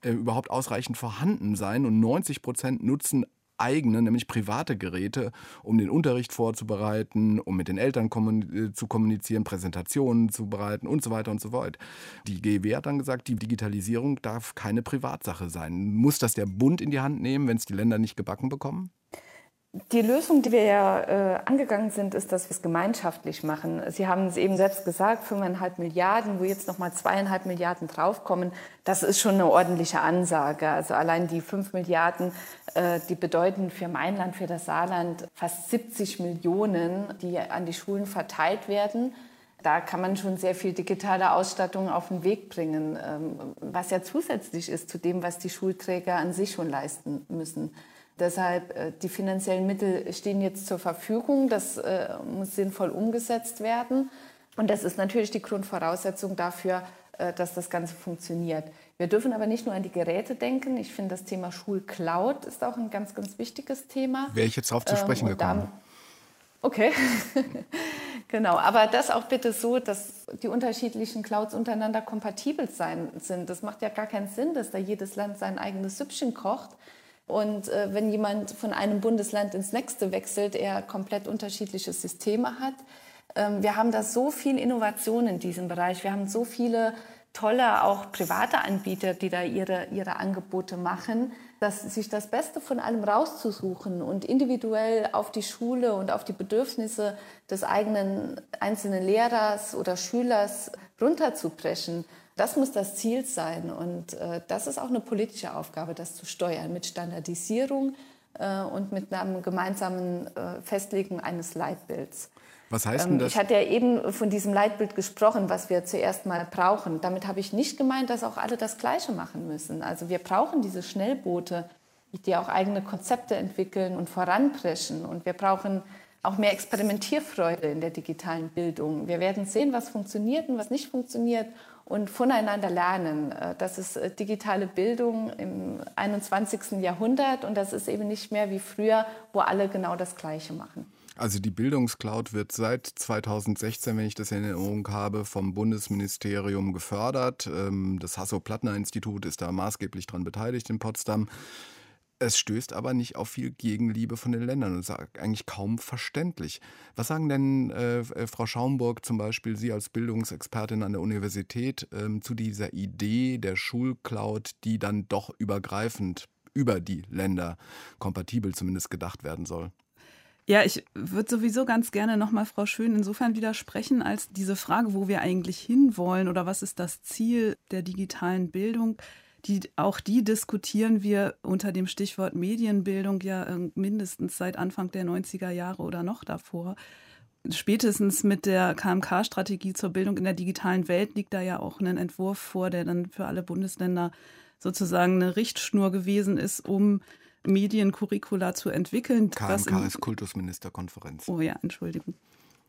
äh, überhaupt ausreichend vorhanden seien und 90% nutzen eigene, nämlich private Geräte, um den Unterricht vorzubereiten, um mit den Eltern kommun äh, zu kommunizieren, Präsentationen zu bereiten und so weiter und so fort. Die GEW hat dann gesagt, die Digitalisierung darf keine Privatsache sein. Muss das der Bund in die Hand nehmen, wenn es die Länder nicht gebacken bekommen? Die Lösung, die wir ja äh, angegangen sind, ist, dass wir es gemeinschaftlich machen. Sie haben es eben selbst gesagt, 5,5 Milliarden, wo jetzt nochmal zweieinhalb Milliarden draufkommen, das ist schon eine ordentliche Ansage. Also allein die 5 Milliarden, äh, die bedeuten für mein Land, für das Saarland fast 70 Millionen, die an die Schulen verteilt werden. Da kann man schon sehr viel digitale Ausstattung auf den Weg bringen, ähm, was ja zusätzlich ist zu dem, was die Schulträger an sich schon leisten müssen. Deshalb, äh, die finanziellen Mittel stehen jetzt zur Verfügung. Das äh, muss sinnvoll umgesetzt werden. Und das ist natürlich die Grundvoraussetzung dafür, äh, dass das Ganze funktioniert. Wir dürfen aber nicht nur an die Geräte denken. Ich finde, das Thema Schulcloud ist auch ein ganz, ganz wichtiges Thema. Wäre ich jetzt darauf zu sprechen ähm, gekommen? Okay, [laughs] genau. Aber das auch bitte so, dass die unterschiedlichen Clouds untereinander kompatibel sein sind. Das macht ja gar keinen Sinn, dass da jedes Land sein eigenes Süppchen kocht. Und äh, wenn jemand von einem Bundesland ins nächste wechselt, er komplett unterschiedliche Systeme hat. Ähm, wir haben da so viel Innovation in diesem Bereich. Wir haben so viele tolle auch private Anbieter, die da ihre, ihre Angebote machen, dass sich das Beste von allem rauszusuchen und individuell auf die Schule und auf die Bedürfnisse des eigenen einzelnen Lehrers oder Schülers runterzubrechen. Das muss das Ziel sein und äh, das ist auch eine politische Aufgabe, das zu steuern mit Standardisierung äh, und mit einem gemeinsamen äh, Festlegen eines Leitbilds. Was heißt denn ähm, das? Ich hatte ja eben von diesem Leitbild gesprochen, was wir zuerst mal brauchen. Damit habe ich nicht gemeint, dass auch alle das Gleiche machen müssen. Also wir brauchen diese Schnellboote, die auch eigene Konzepte entwickeln und voranpreschen. Und wir brauchen auch mehr Experimentierfreude in der digitalen Bildung. Wir werden sehen, was funktioniert und was nicht funktioniert und voneinander lernen. Äh, das ist äh, digitale Bildung im 21. Jahrhundert und das ist eben nicht mehr wie früher, wo alle genau das Gleiche machen. Also die Bildungscloud wird seit 2016, wenn ich das in Erinnerung habe, vom Bundesministerium gefördert. Ähm, das Hasso-Plattner-Institut ist da maßgeblich daran beteiligt in Potsdam. Es stößt aber nicht auf viel Gegenliebe von den Ländern und ist eigentlich kaum verständlich. Was sagen denn äh, äh, Frau Schaumburg zum Beispiel, Sie als Bildungsexpertin an der Universität, äh, zu dieser Idee der Schulcloud, die dann doch übergreifend über die Länder kompatibel zumindest gedacht werden soll? Ja, ich würde sowieso ganz gerne nochmal Frau Schön insofern widersprechen, als diese Frage, wo wir eigentlich hinwollen oder was ist das Ziel der digitalen Bildung, die, auch die diskutieren wir unter dem Stichwort Medienbildung ja äh, mindestens seit Anfang der 90er Jahre oder noch davor. Spätestens mit der KMK-Strategie zur Bildung in der digitalen Welt liegt da ja auch ein Entwurf vor, der dann für alle Bundesländer sozusagen eine Richtschnur gewesen ist, um Mediencurricula zu entwickeln. KMK ist Kultusministerkonferenz. Oh ja, Entschuldigung.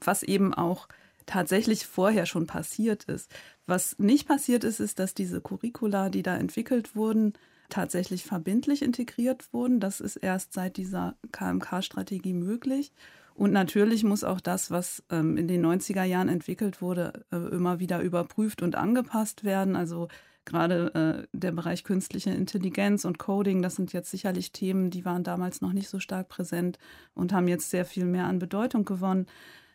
Was eben auch tatsächlich vorher schon passiert ist. Was nicht passiert ist, ist, dass diese Curricula, die da entwickelt wurden, tatsächlich verbindlich integriert wurden. Das ist erst seit dieser KMK-Strategie möglich. Und natürlich muss auch das, was ähm, in den 90er Jahren entwickelt wurde, äh, immer wieder überprüft und angepasst werden. Also gerade äh, der Bereich künstliche Intelligenz und Coding, das sind jetzt sicherlich Themen, die waren damals noch nicht so stark präsent und haben jetzt sehr viel mehr an Bedeutung gewonnen.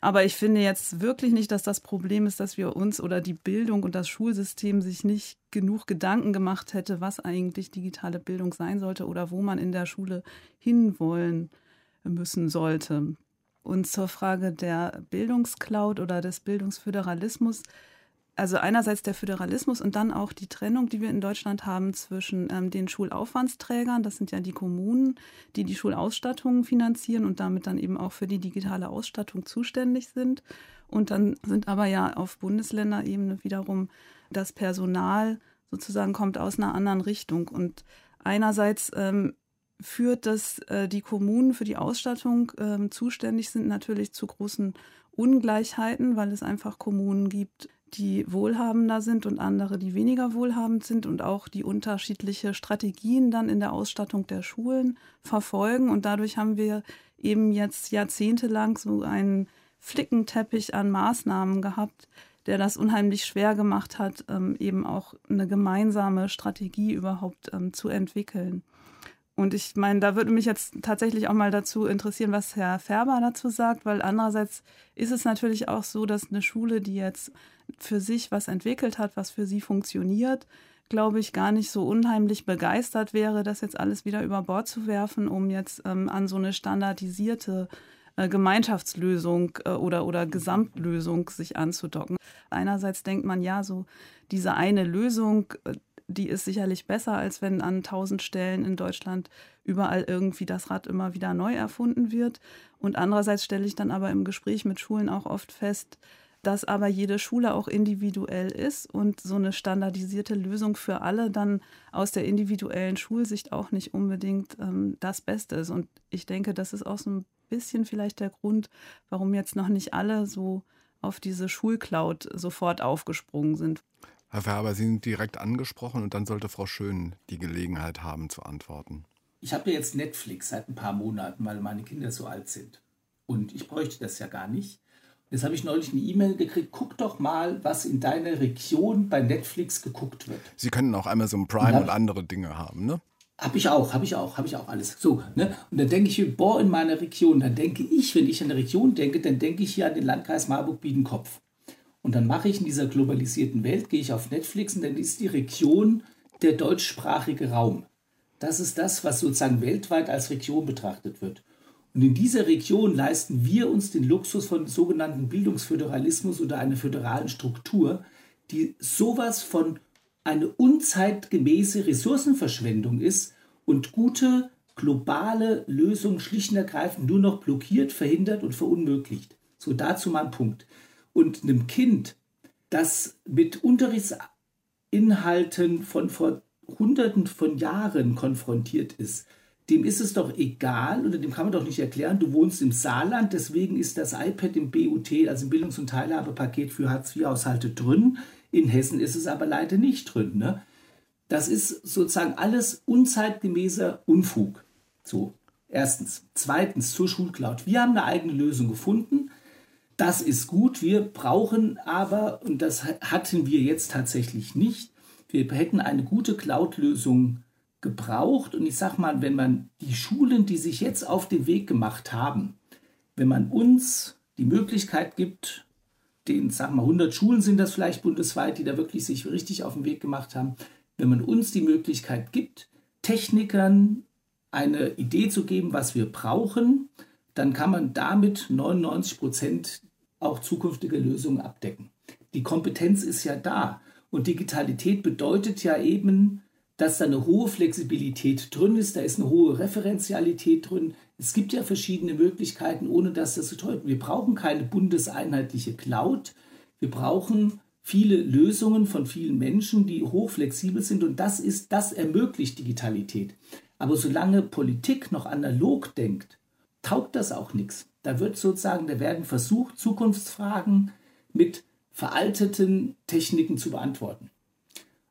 Aber ich finde jetzt wirklich nicht, dass das Problem ist, dass wir uns oder die Bildung und das Schulsystem sich nicht genug Gedanken gemacht hätte, was eigentlich digitale Bildung sein sollte oder wo man in der Schule hinwollen müssen sollte. Und zur Frage der Bildungscloud oder des Bildungsföderalismus also einerseits der Föderalismus und dann auch die Trennung, die wir in Deutschland haben zwischen ähm, den Schulaufwandsträgern, das sind ja die Kommunen, die die Schulausstattung finanzieren und damit dann eben auch für die digitale Ausstattung zuständig sind. Und dann sind aber ja auf Bundesländerebene wiederum das Personal sozusagen kommt aus einer anderen Richtung. Und einerseits ähm, führt das äh, die Kommunen für die Ausstattung ähm, zuständig sind natürlich zu großen Ungleichheiten, weil es einfach Kommunen gibt, die wohlhabender sind und andere, die weniger wohlhabend sind und auch die unterschiedliche Strategien dann in der Ausstattung der Schulen verfolgen. Und dadurch haben wir eben jetzt jahrzehntelang so einen Flickenteppich an Maßnahmen gehabt, der das unheimlich schwer gemacht hat, ähm, eben auch eine gemeinsame Strategie überhaupt ähm, zu entwickeln. Und ich meine, da würde mich jetzt tatsächlich auch mal dazu interessieren, was Herr Färber dazu sagt, weil andererseits ist es natürlich auch so, dass eine Schule, die jetzt für sich was entwickelt hat, was für sie funktioniert, glaube ich, gar nicht so unheimlich begeistert wäre, das jetzt alles wieder über Bord zu werfen, um jetzt ähm, an so eine standardisierte äh, Gemeinschaftslösung äh, oder, oder Gesamtlösung sich anzudocken. Einerseits denkt man ja, so diese eine Lösung, äh, die ist sicherlich besser, als wenn an tausend Stellen in Deutschland überall irgendwie das Rad immer wieder neu erfunden wird. Und andererseits stelle ich dann aber im Gespräch mit Schulen auch oft fest, dass aber jede Schule auch individuell ist und so eine standardisierte Lösung für alle dann aus der individuellen Schulsicht auch nicht unbedingt ähm, das Beste ist. Und ich denke, das ist auch so ein bisschen vielleicht der Grund, warum jetzt noch nicht alle so auf diese Schulcloud sofort aufgesprungen sind. Herr Färber, Sie sind direkt angesprochen und dann sollte Frau Schön die Gelegenheit haben zu antworten. Ich habe ja jetzt Netflix seit ein paar Monaten, weil meine Kinder so alt sind. Und ich bräuchte das ja gar nicht. Jetzt habe ich neulich eine E-Mail gekriegt, guck doch mal, was in deiner Region bei Netflix geguckt wird. Sie können auch Amazon Prime und, und andere Dinge haben, ne? Habe ich auch, habe ich auch, habe ich auch alles. So, ne? Und dann denke ich, boah, in meiner Region, dann denke ich, wenn ich an eine Region denke, dann denke ich hier an den Landkreis Marburg-Biedenkopf. Und dann mache ich in dieser globalisierten Welt, gehe ich auf Netflix und dann ist die Region der deutschsprachige Raum. Das ist das, was sozusagen weltweit als Region betrachtet wird. Und in dieser Region leisten wir uns den Luxus von sogenannten Bildungsföderalismus oder einer föderalen Struktur, die sowas von eine unzeitgemäße Ressourcenverschwendung ist und gute globale Lösungen schlicht und ergreifend nur noch blockiert, verhindert und verunmöglicht. So dazu mein Punkt. Und einem Kind, das mit Unterrichtsinhalten von vor Hunderten von Jahren konfrontiert ist, dem ist es doch egal oder dem kann man doch nicht erklären, du wohnst im Saarland, deswegen ist das iPad im BUT, also im Bildungs- und Teilhabepaket für Hartz-IV-Haushalte drin. In Hessen ist es aber leider nicht drin. Ne? Das ist sozusagen alles unzeitgemäßer Unfug. So, erstens. Zweitens zur Schulcloud. Wir haben eine eigene Lösung gefunden. Das ist gut. Wir brauchen aber, und das hatten wir jetzt tatsächlich nicht, wir hätten eine gute Cloud-Lösung gebraucht. Und ich sage mal, wenn man die Schulen, die sich jetzt auf den Weg gemacht haben, wenn man uns die Möglichkeit gibt, den, sagen wir 100 Schulen sind das vielleicht bundesweit, die da wirklich sich richtig auf den Weg gemacht haben, wenn man uns die Möglichkeit gibt, Technikern eine Idee zu geben, was wir brauchen, dann kann man damit 99 Prozent auch zukünftige Lösungen abdecken. Die Kompetenz ist ja da und Digitalität bedeutet ja eben, dass da eine hohe Flexibilität drin ist, da ist eine hohe Referenzialität drin. Es gibt ja verschiedene Möglichkeiten, ohne dass das zu deuten. Wir brauchen keine bundeseinheitliche Cloud. Wir brauchen viele Lösungen von vielen Menschen, die hochflexibel sind und das ist, das ermöglicht Digitalität. Aber solange Politik noch analog denkt, taugt das auch nichts. Da wird sozusagen, da werden versucht, Zukunftsfragen mit veralteten Techniken zu beantworten.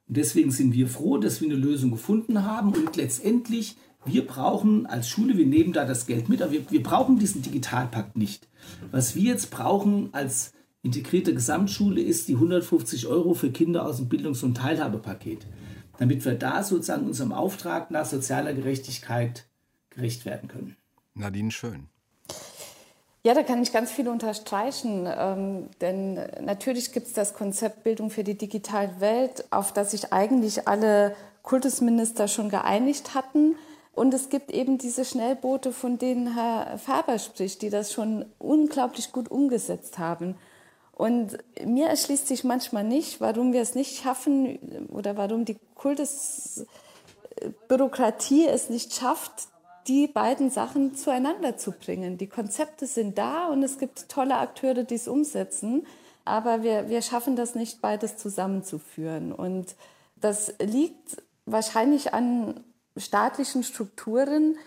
Und deswegen sind wir froh, dass wir eine Lösung gefunden haben und letztendlich, wir brauchen als Schule, wir nehmen da das Geld mit, aber wir, wir brauchen diesen Digitalpakt nicht. Was wir jetzt brauchen als integrierte Gesamtschule ist die 150 Euro für Kinder aus dem Bildungs- und Teilhabepaket, damit wir da sozusagen unserem Auftrag nach sozialer Gerechtigkeit gerecht werden können. Nadine Schön. Ja, da kann ich ganz viel unterstreichen, ähm, denn natürlich gibt es das Konzept Bildung für die digitale Welt, auf das sich eigentlich alle Kultusminister schon geeinigt hatten. Und es gibt eben diese Schnellboote, von denen Herr Faber spricht, die das schon unglaublich gut umgesetzt haben. Und mir erschließt sich manchmal nicht, warum wir es nicht schaffen oder warum die Kultusbürokratie es nicht schafft, die beiden Sachen zueinander zu bringen. Die Konzepte sind da und es gibt tolle Akteure, die es umsetzen, aber wir, wir schaffen das nicht, beides zusammenzuführen. Und das liegt wahrscheinlich an staatlichen Strukturen,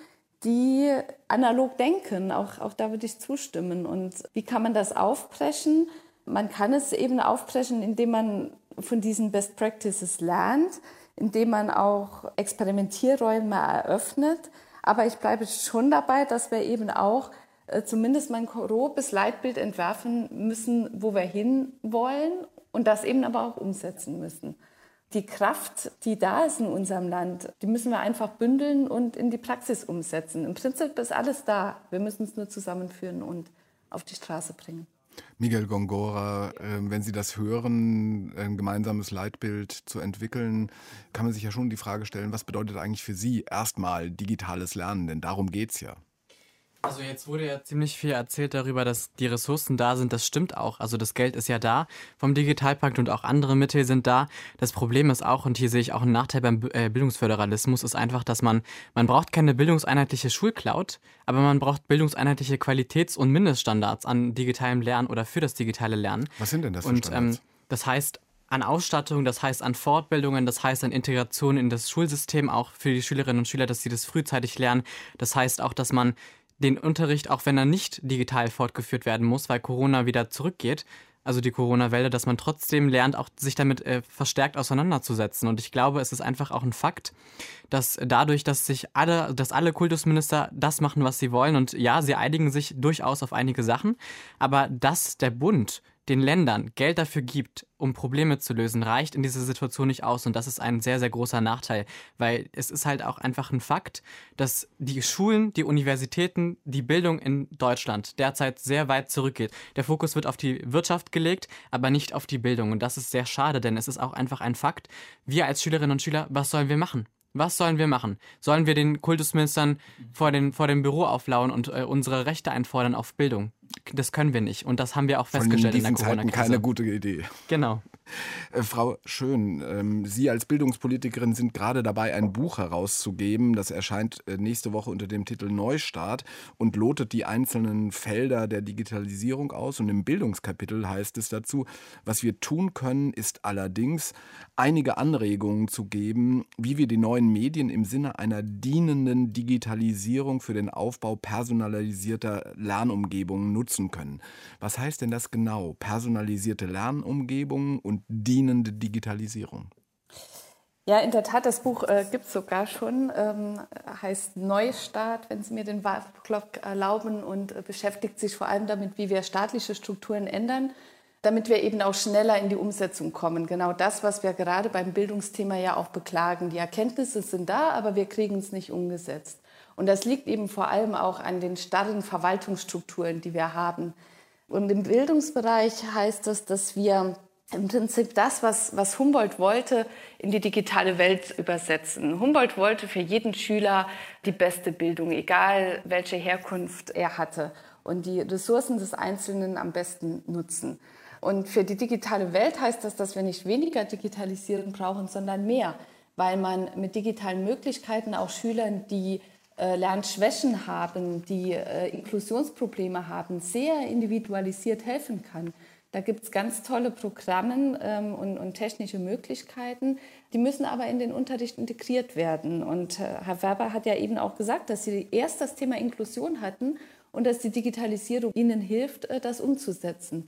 die analog denken. Auch, auch da würde ich zustimmen. Und wie kann man das aufbrechen? Man kann es eben aufbrechen, indem man von diesen Best Practices lernt, indem man auch Experimentierräume eröffnet aber ich bleibe schon dabei, dass wir eben auch äh, zumindest mal ein grobes Leitbild entwerfen müssen, wo wir hinwollen und das eben aber auch umsetzen müssen. Die Kraft, die da ist in unserem Land, die müssen wir einfach bündeln und in die Praxis umsetzen. Im Prinzip ist alles da. Wir müssen es nur zusammenführen und auf die Straße bringen. Miguel Gongora, ähm, wenn Sie das hören, ein gemeinsames Leitbild zu entwickeln, kann man sich ja schon die Frage stellen, was bedeutet eigentlich für Sie erstmal digitales Lernen? Denn darum geht es ja. Also jetzt wurde ja ziemlich viel erzählt darüber, dass die Ressourcen da sind. Das stimmt auch. Also das Geld ist ja da vom Digitalpakt und auch andere Mittel sind da. Das Problem ist auch, und hier sehe ich auch einen Nachteil beim äh, Bildungsföderalismus, ist einfach, dass man, man braucht keine bildungseinheitliche Schulcloud, aber man braucht bildungseinheitliche Qualitäts- und Mindeststandards an digitalem Lernen oder für das digitale Lernen. Was sind denn das für und, Standards? Ähm, das heißt, an Ausstattung, das heißt an Fortbildungen, das heißt an Integration in das Schulsystem, auch für die Schülerinnen und Schüler, dass sie das frühzeitig lernen. Das heißt auch, dass man den Unterricht, auch wenn er nicht digital fortgeführt werden muss, weil Corona wieder zurückgeht, also die Corona-Welle, dass man trotzdem lernt, auch sich damit äh, verstärkt auseinanderzusetzen. Und ich glaube, es ist einfach auch ein Fakt, dass dadurch, dass sich alle, dass alle Kultusminister das machen, was sie wollen, und ja, sie einigen sich durchaus auf einige Sachen, aber dass der Bund den Ländern Geld dafür gibt, um Probleme zu lösen, reicht in dieser Situation nicht aus. Und das ist ein sehr, sehr großer Nachteil, weil es ist halt auch einfach ein Fakt, dass die Schulen, die Universitäten, die Bildung in Deutschland derzeit sehr weit zurückgeht. Der Fokus wird auf die Wirtschaft gelegt, aber nicht auf die Bildung. Und das ist sehr schade, denn es ist auch einfach ein Fakt. Wir als Schülerinnen und Schüler, was sollen wir machen? Was sollen wir machen? Sollen wir den Kultusministern vor, den, vor dem Büro auflauen und äh, unsere Rechte einfordern auf Bildung? Das können wir nicht. Und das haben wir auch festgestellt in, in der Corona-Krise. keine gute Idee. Genau. Äh, Frau Schön, ähm, Sie als Bildungspolitikerin sind gerade dabei, ein Buch herauszugeben. Das erscheint äh, nächste Woche unter dem Titel Neustart und lotet die einzelnen Felder der Digitalisierung aus. Und im Bildungskapitel heißt es dazu, was wir tun können, ist allerdings einige Anregungen zu geben, wie wir die neuen Medien im Sinne einer dienenden Digitalisierung für den Aufbau personalisierter Lernumgebungen nutzen können. Was heißt denn das genau? Personalisierte Lernumgebungen und dienende Digitalisierung? Ja, in der Tat, das Buch äh, gibt es sogar schon, ähm, heißt Neustart, wenn Sie mir den Werbeblock erlauben und äh, beschäftigt sich vor allem damit, wie wir staatliche Strukturen ändern, damit wir eben auch schneller in die Umsetzung kommen. Genau das, was wir gerade beim Bildungsthema ja auch beklagen. Die Erkenntnisse sind da, aber wir kriegen es nicht umgesetzt. Und das liegt eben vor allem auch an den starren Verwaltungsstrukturen, die wir haben. Und im Bildungsbereich heißt das, dass wir im Prinzip das, was, was Humboldt wollte, in die digitale Welt übersetzen. Humboldt wollte für jeden Schüler die beste Bildung, egal welche Herkunft er hatte, und die Ressourcen des Einzelnen am besten nutzen. Und für die digitale Welt heißt das, dass wir nicht weniger Digitalisierung brauchen, sondern mehr, weil man mit digitalen Möglichkeiten auch Schülern, die äh, Lernschwächen haben, die äh, Inklusionsprobleme haben, sehr individualisiert helfen kann. Da gibt es ganz tolle Programme ähm, und, und, technische Möglichkeiten. Die müssen aber in den Unterricht integriert werden. Und äh, Herr Werber hat ja eben auch gesagt, dass Sie erst das Thema Inklusion hatten und dass die Digitalisierung Ihnen hilft, äh, das umzusetzen.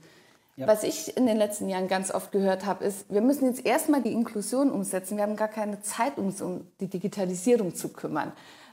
Ja. Was ich in den letzten Jahren ganz oft gehört habe, ist, wir müssen jetzt erstmal die Inklusion umsetzen. Wir haben gar keine Zeit, uns um die Digitalisierung zu kümmern.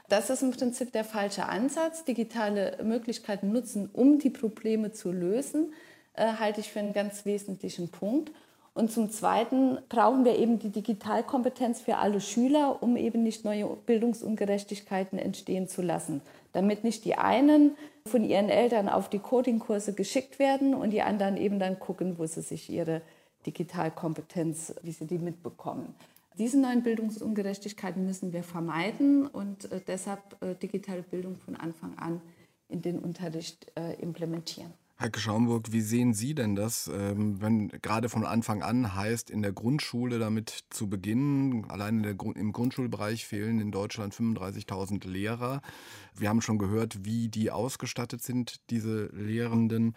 Das ist im Prinzip der falsche Ansatz. Digitale Möglichkeiten nutzen, um die Probleme zu lösen äh, halte ich für einen ganz wesentlichen Punkt. Und zum Zweiten brauchen wir eben die Digitalkompetenz für alle Schüler, um eben nicht neue Bildungsungerechtigkeiten entstehen zu lassen. Damit nicht die einen von ihren Eltern auf die Codingkurse geschickt werden und die anderen eben dann gucken, wo sie sich ihre Digitalkompetenz, wie sie die mitbekommen. Diese neuen Bildungsungerechtigkeiten müssen wir vermeiden und äh, deshalb äh, digitale Bildung von Anfang an in den Unterricht äh, implementieren. Heike Schaumburg, wie sehen Sie denn das, ähm, wenn gerade von Anfang an heißt, in der Grundschule damit zu beginnen? Allein im Grundschulbereich fehlen in Deutschland 35.000 Lehrer. Wir haben schon gehört, wie die ausgestattet sind, diese Lehrenden.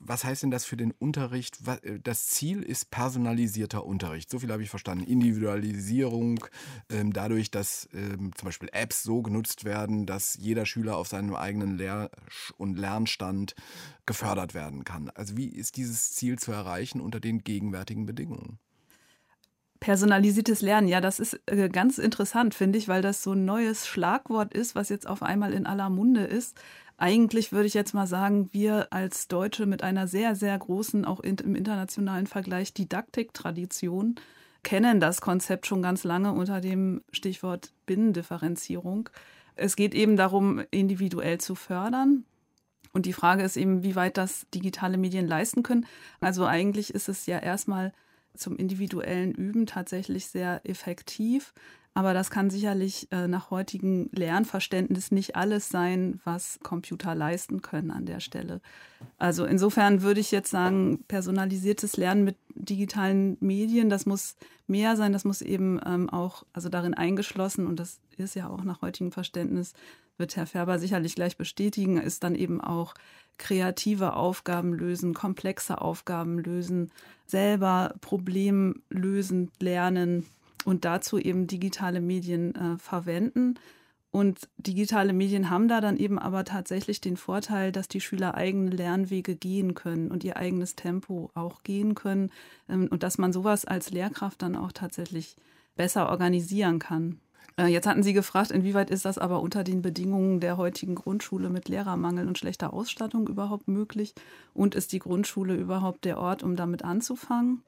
Was heißt denn das für den Unterricht? Äh, das Ziel ist personalisierter Unterricht. So viel habe ich verstanden. Individualisierung, ähm, dadurch, dass ähm, zum Beispiel Apps so genutzt werden, dass jeder Schüler auf seinem eigenen Lehr- und Lernstand gefördert werden kann. Also wie ist dieses Ziel zu erreichen unter den gegenwärtigen Bedingungen? Personalisiertes Lernen, ja, das ist äh, ganz interessant, finde ich, weil das so ein neues Schlagwort ist, was jetzt auf einmal in aller Munde ist. Eigentlich würde ich jetzt mal sagen, wir als Deutsche mit einer sehr, sehr großen, auch im internationalen Vergleich, Didaktiktradition kennen das Konzept schon ganz lange unter dem Stichwort Binnendifferenzierung. Es geht eben darum, individuell zu fördern. Und die Frage ist eben, wie weit das digitale Medien leisten können. Also eigentlich ist es ja erstmal zum individuellen Üben tatsächlich sehr effektiv. Aber das kann sicherlich äh, nach heutigem Lernverständnis nicht alles sein, was Computer leisten können an der Stelle. Also insofern würde ich jetzt sagen, personalisiertes Lernen mit digitalen Medien, das muss mehr sein, das muss eben ähm, auch, also darin eingeschlossen, und das ist ja auch nach heutigem Verständnis, wird Herr Färber sicherlich gleich bestätigen, ist dann eben auch kreative Aufgaben lösen, komplexe Aufgaben lösen, selber problemlösend lernen, und dazu eben digitale Medien äh, verwenden. Und digitale Medien haben da dann eben aber tatsächlich den Vorteil, dass die Schüler eigene Lernwege gehen können und ihr eigenes Tempo auch gehen können ähm, und dass man sowas als Lehrkraft dann auch tatsächlich besser organisieren kann. Äh, jetzt hatten Sie gefragt, inwieweit ist das aber unter den Bedingungen der heutigen Grundschule mit Lehrermangel und schlechter Ausstattung überhaupt möglich? Und ist die Grundschule überhaupt der Ort, um damit anzufangen?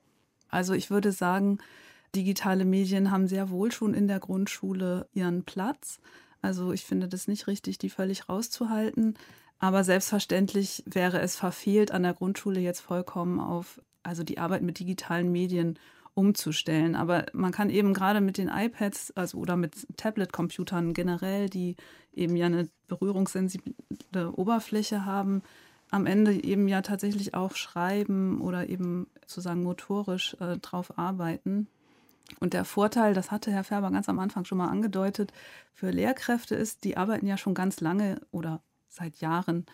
Also ich würde sagen, digitale Medien haben sehr wohl schon in der Grundschule ihren Platz. Also ich finde das nicht richtig, die völlig rauszuhalten. Aber selbstverständlich wäre es verfehlt, an der Grundschule jetzt vollkommen auf, also die Arbeit mit digitalen Medien umzustellen. Aber man kann eben gerade mit den iPads also oder mit Tablet-Computern generell, die eben ja eine berührungssensible Oberfläche haben, am Ende eben ja tatsächlich auch schreiben oder eben sozusagen motorisch äh, drauf arbeiten. Und der Vorteil, das hatte Herr Färber ganz am Anfang schon mal angedeutet, für Lehrkräfte ist, die arbeiten ja schon ganz lange oder seit Jahren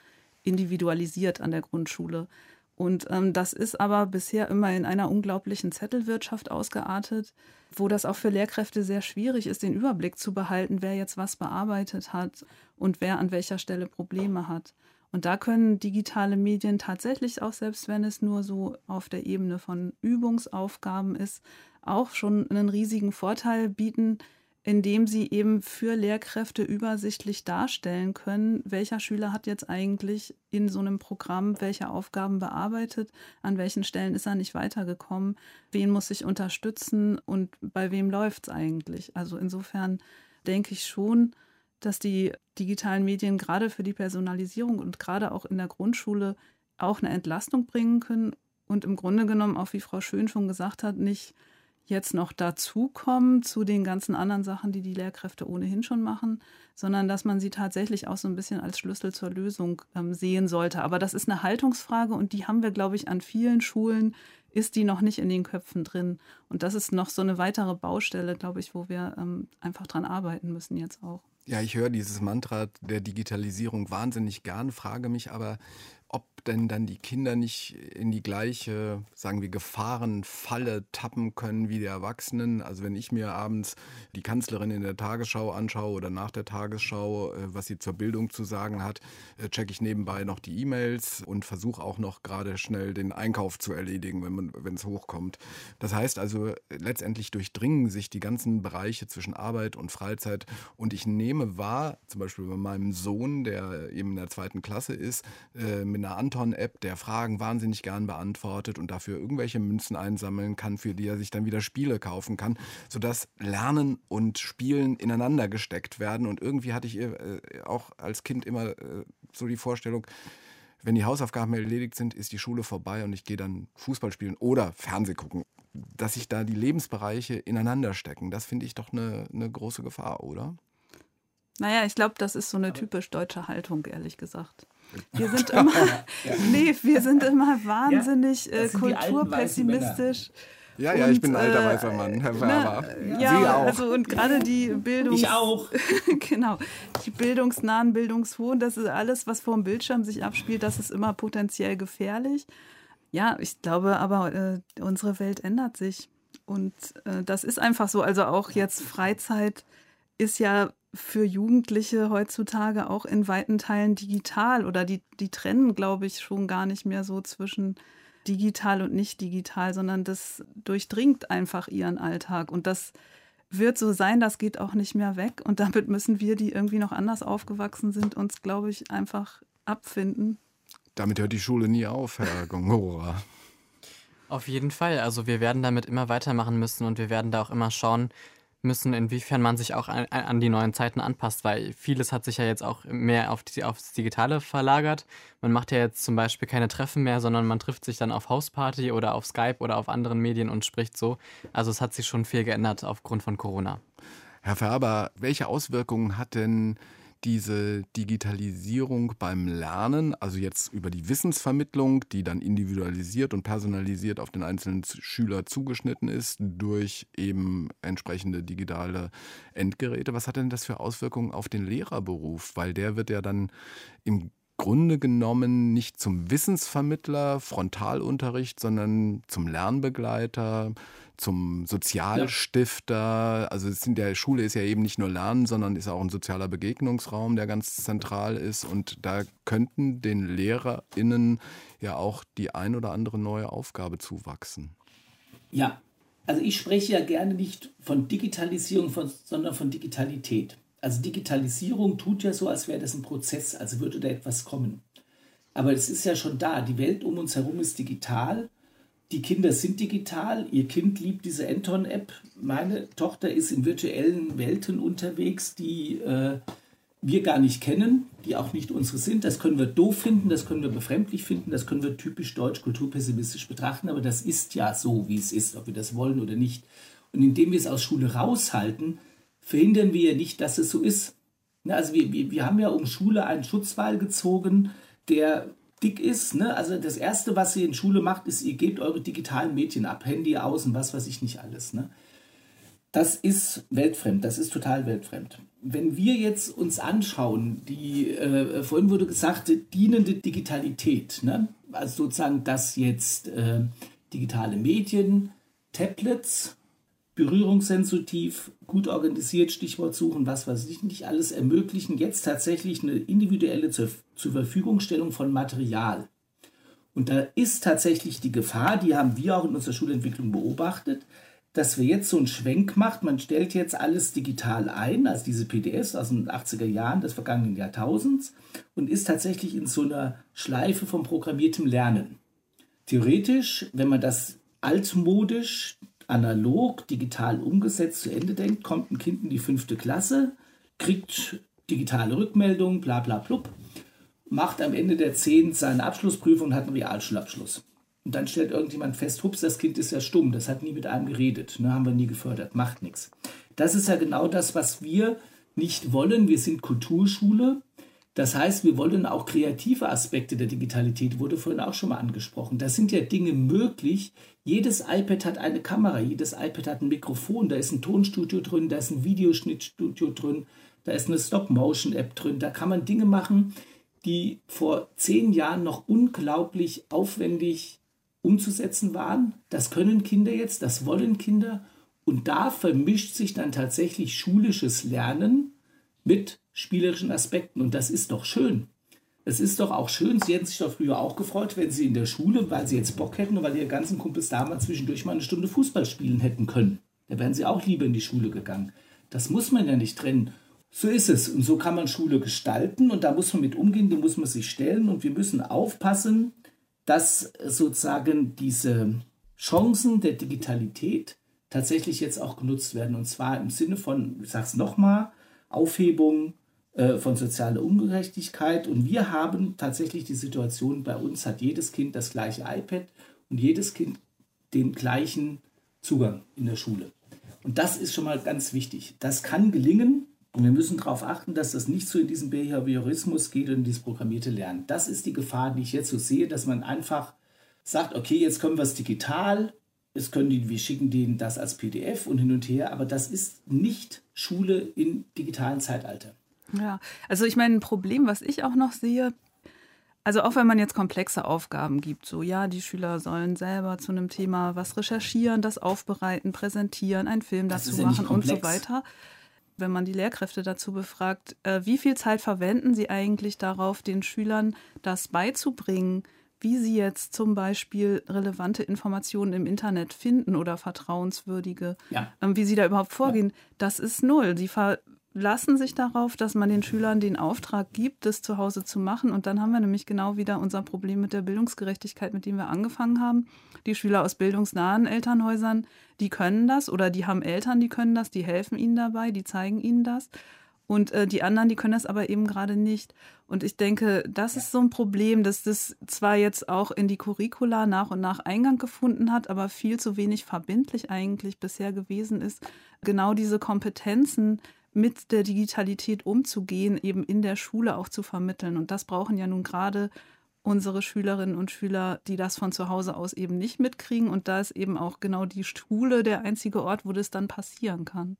individualisiert an der Grundschule. Und ähm, das ist aber bisher immer in einer unglaublichen Zettelwirtschaft ausgeartet, wo das auch für Lehrkräfte sehr schwierig ist, den Überblick zu behalten, wer jetzt was bearbeitet hat und wer an welcher Stelle Probleme hat. Und da können digitale Medien tatsächlich auch, selbst wenn es nur so auf der Ebene von Übungsaufgaben ist, auch schon einen riesigen Vorteil bieten, indem sie eben für Lehrkräfte übersichtlich darstellen können, welcher Schüler hat jetzt eigentlich in so einem Programm welche Aufgaben bearbeitet, an welchen Stellen ist er nicht weitergekommen, wen muss ich unterstützen und bei wem läuft es eigentlich. Also insofern denke ich schon, dass die digitalen Medien gerade für die Personalisierung und gerade auch in der Grundschule auch eine Entlastung bringen können und im Grunde genommen auch, wie Frau Schön schon gesagt hat, nicht jetzt noch dazukommen zu den ganzen anderen Sachen, die die Lehrkräfte ohnehin schon machen, sondern dass man sie tatsächlich auch so ein bisschen als Schlüssel zur Lösung ähm, sehen sollte. Aber das ist eine Haltungsfrage und die haben wir, glaube ich, an vielen Schulen, ist die noch nicht in den Köpfen drin. Und das ist noch so eine weitere Baustelle, glaube ich, wo wir ähm, einfach dran arbeiten müssen jetzt auch. Ja, ich höre dieses Mantra der Digitalisierung wahnsinnig gern, frage mich aber, denn dann die Kinder nicht in die gleiche, sagen wir, Gefahrenfalle tappen können wie die Erwachsenen. Also wenn ich mir abends die Kanzlerin in der Tagesschau anschaue oder nach der Tagesschau, äh, was sie zur Bildung zu sagen hat, äh, checke ich nebenbei noch die E-Mails und versuche auch noch gerade schnell den Einkauf zu erledigen, wenn es hochkommt. Das heißt also, letztendlich durchdringen sich die ganzen Bereiche zwischen Arbeit und Freizeit und ich nehme wahr, zum Beispiel bei meinem Sohn, der eben in der zweiten Klasse ist, äh, mit einer Anton-App, der Fragen wahnsinnig gern beantwortet und dafür irgendwelche Münzen einsammeln kann, für die er sich dann wieder Spiele kaufen kann, sodass Lernen und Spielen ineinander gesteckt werden. Und irgendwie hatte ich äh, auch als Kind immer äh, so die Vorstellung, wenn die Hausaufgaben erledigt sind, ist die Schule vorbei und ich gehe dann Fußball spielen oder Fernseh gucken. Dass sich da die Lebensbereiche ineinander stecken, das finde ich doch eine, eine große Gefahr, oder? Naja, ich glaube, das ist so eine typisch deutsche Haltung, ehrlich gesagt. Wir sind immer, [laughs] ja. nee, wir sind immer wahnsinnig ja, äh, kulturpessimistisch. Ja, ja, und, ich bin ein alter äh, weißer Mann, Herr Werber. Ja, Sie auch. Also, und gerade die Bildungs... Ich auch. [laughs] genau. Die bildungsnahen, bildungshohen, das ist alles, was vor dem Bildschirm sich abspielt, das ist immer potenziell gefährlich. Ja, ich glaube aber, äh, unsere Welt ändert sich. Und äh, das ist einfach so. Also auch jetzt Freizeit ist ja für Jugendliche heutzutage auch in weiten Teilen digital oder die, die trennen, glaube ich, schon gar nicht mehr so zwischen digital und nicht digital, sondern das durchdringt einfach ihren Alltag und das wird so sein, das geht auch nicht mehr weg und damit müssen wir, die irgendwie noch anders aufgewachsen sind, uns, glaube ich, einfach abfinden. Damit hört die Schule nie auf, Herr Gongora. Auf jeden Fall. Also wir werden damit immer weitermachen müssen und wir werden da auch immer schauen, müssen, inwiefern man sich auch an, an, die neuen Zeiten anpasst, weil vieles hat sich ja jetzt auch mehr auf die, aufs Digitale verlagert. Man macht ja jetzt zum Beispiel keine Treffen mehr, sondern man trifft sich dann auf Hausparty oder auf Skype oder auf anderen Medien und spricht so. Also es hat sich schon viel geändert aufgrund von Corona. Herr Färber, welche Auswirkungen hat denn diese Digitalisierung beim Lernen, also jetzt über die Wissensvermittlung, die dann individualisiert und personalisiert auf den einzelnen Schüler zugeschnitten ist, durch eben entsprechende digitale Endgeräte. Was hat denn das für Auswirkungen auf den Lehrerberuf? Weil der wird ja dann im Grunde genommen nicht zum Wissensvermittler, Frontalunterricht, sondern zum Lernbegleiter, zum Sozialstifter. Ja. Also in der Schule ist ja eben nicht nur Lernen, sondern ist auch ein sozialer Begegnungsraum, der ganz zentral ist. Und da könnten den LehrerInnen ja auch die ein oder andere neue Aufgabe zuwachsen. Ja, also ich spreche ja gerne nicht von Digitalisierung, sondern von Digitalität. Also Digitalisierung tut ja so, als wäre das ein Prozess, als würde da etwas kommen. Aber es ist ja schon da. Die Welt um uns herum ist digital die Kinder sind digital, ihr Kind liebt diese Anton-App. Meine Tochter ist in virtuellen Welten unterwegs, die äh, wir gar nicht kennen, die auch nicht unsere sind. Das können wir doof finden, das können wir befremdlich finden, das können wir typisch deutsch kulturpessimistisch betrachten, aber das ist ja so, wie es ist, ob wir das wollen oder nicht. Und indem wir es aus Schule raushalten, verhindern wir ja nicht, dass es so ist. Also wir, wir, wir haben ja um Schule einen Schutzwall gezogen, der dick ist. Ne? Also das Erste, was ihr in Schule macht, ist, ihr gebt eure digitalen Medien ab, Handy aus und was weiß ich nicht alles. Ne? Das ist weltfremd, das ist total weltfremd. Wenn wir jetzt uns anschauen, die, äh, vorhin wurde gesagt, dienende Digitalität, ne? also sozusagen, dass jetzt äh, digitale Medien, Tablets, berührungssensitiv, gut organisiert, Stichwort suchen, was weiß ich nicht, alles ermöglichen jetzt tatsächlich eine individuelle zur, zur Verfügungstellung von Material. Und da ist tatsächlich die Gefahr, die haben wir auch in unserer Schulentwicklung beobachtet, dass wir jetzt so einen Schwenk macht. Man stellt jetzt alles digital ein, also diese PDFs aus den 80er Jahren des vergangenen Jahrtausends und ist tatsächlich in so einer Schleife von programmiertem Lernen. Theoretisch, wenn man das altmodisch analog, digital umgesetzt zu Ende denkt, kommt ein Kind in die fünfte Klasse, kriegt digitale Rückmeldungen, bla bla blub, macht am Ende der 10 seine Abschlussprüfung und hat einen Realschulabschluss. Und dann stellt irgendjemand fest, hups, das Kind ist ja stumm, das hat nie mit einem geredet, ne, haben wir nie gefördert, macht nichts. Das ist ja genau das, was wir nicht wollen. Wir sind Kulturschule. Das heißt, wir wollen auch kreative Aspekte der Digitalität, wurde vorhin auch schon mal angesprochen. Da sind ja Dinge möglich, jedes iPad hat eine Kamera, jedes iPad hat ein Mikrofon, da ist ein Tonstudio drin, da ist ein Videoschnittstudio drin, da ist eine Stop-Motion-App drin. Da kann man Dinge machen, die vor zehn Jahren noch unglaublich aufwendig umzusetzen waren. Das können Kinder jetzt, das wollen Kinder. Und da vermischt sich dann tatsächlich schulisches Lernen mit spielerischen Aspekten. Und das ist doch schön. Es ist doch auch schön, Sie hätten sich doch früher auch gefreut, wenn Sie in der Schule, weil Sie jetzt Bock hätten und weil Ihre ganzen Kumpels damals zwischendurch mal eine Stunde Fußball spielen hätten können. Da wären Sie auch lieber in die Schule gegangen. Das muss man ja nicht trennen. So ist es. Und so kann man Schule gestalten und da muss man mit umgehen, dem muss man sich stellen und wir müssen aufpassen, dass sozusagen diese Chancen der Digitalität tatsächlich jetzt auch genutzt werden. Und zwar im Sinne von, ich sage es nochmal, Aufhebung von sozialer Ungerechtigkeit. Und wir haben tatsächlich die Situation, bei uns hat jedes Kind das gleiche iPad und jedes Kind den gleichen Zugang in der Schule. Und das ist schon mal ganz wichtig. Das kann gelingen und wir müssen darauf achten, dass das nicht so in diesen Behaviorismus geht und in dieses programmierte Lernen. Das ist die Gefahr, die ich jetzt so sehe, dass man einfach sagt, okay, jetzt können wir es digital, jetzt können die, wir schicken denen das als PDF und hin und her, aber das ist nicht Schule im digitalen Zeitalter. Ja, also ich meine, ein Problem, was ich auch noch sehe, also auch wenn man jetzt komplexe Aufgaben gibt, so ja, die Schüler sollen selber zu einem Thema was recherchieren, das aufbereiten, präsentieren, einen Film dazu ja machen und so weiter. Wenn man die Lehrkräfte dazu befragt, äh, wie viel Zeit verwenden sie eigentlich darauf, den Schülern das beizubringen, wie sie jetzt zum Beispiel relevante Informationen im Internet finden oder vertrauenswürdige, ja. ähm, wie sie da überhaupt vorgehen, ja. das ist null. Sie ver lassen sich darauf, dass man den Schülern den Auftrag gibt, das zu Hause zu machen. Und dann haben wir nämlich genau wieder unser Problem mit der Bildungsgerechtigkeit, mit dem wir angefangen haben. Die Schüler aus bildungsnahen Elternhäusern, die können das oder die haben Eltern, die können das, die helfen ihnen dabei, die zeigen ihnen das. Und äh, die anderen, die können das aber eben gerade nicht. Und ich denke, das ist so ein Problem, dass das zwar jetzt auch in die Curricula nach und nach Eingang gefunden hat, aber viel zu wenig verbindlich eigentlich bisher gewesen ist, genau diese Kompetenzen mit der Digitalität umzugehen, eben in der Schule auch zu vermitteln. Und das brauchen ja nun gerade unsere Schülerinnen und Schüler, die das von zu Hause aus eben nicht mitkriegen. Und da ist eben auch genau die Schule der einzige Ort, wo das dann passieren kann.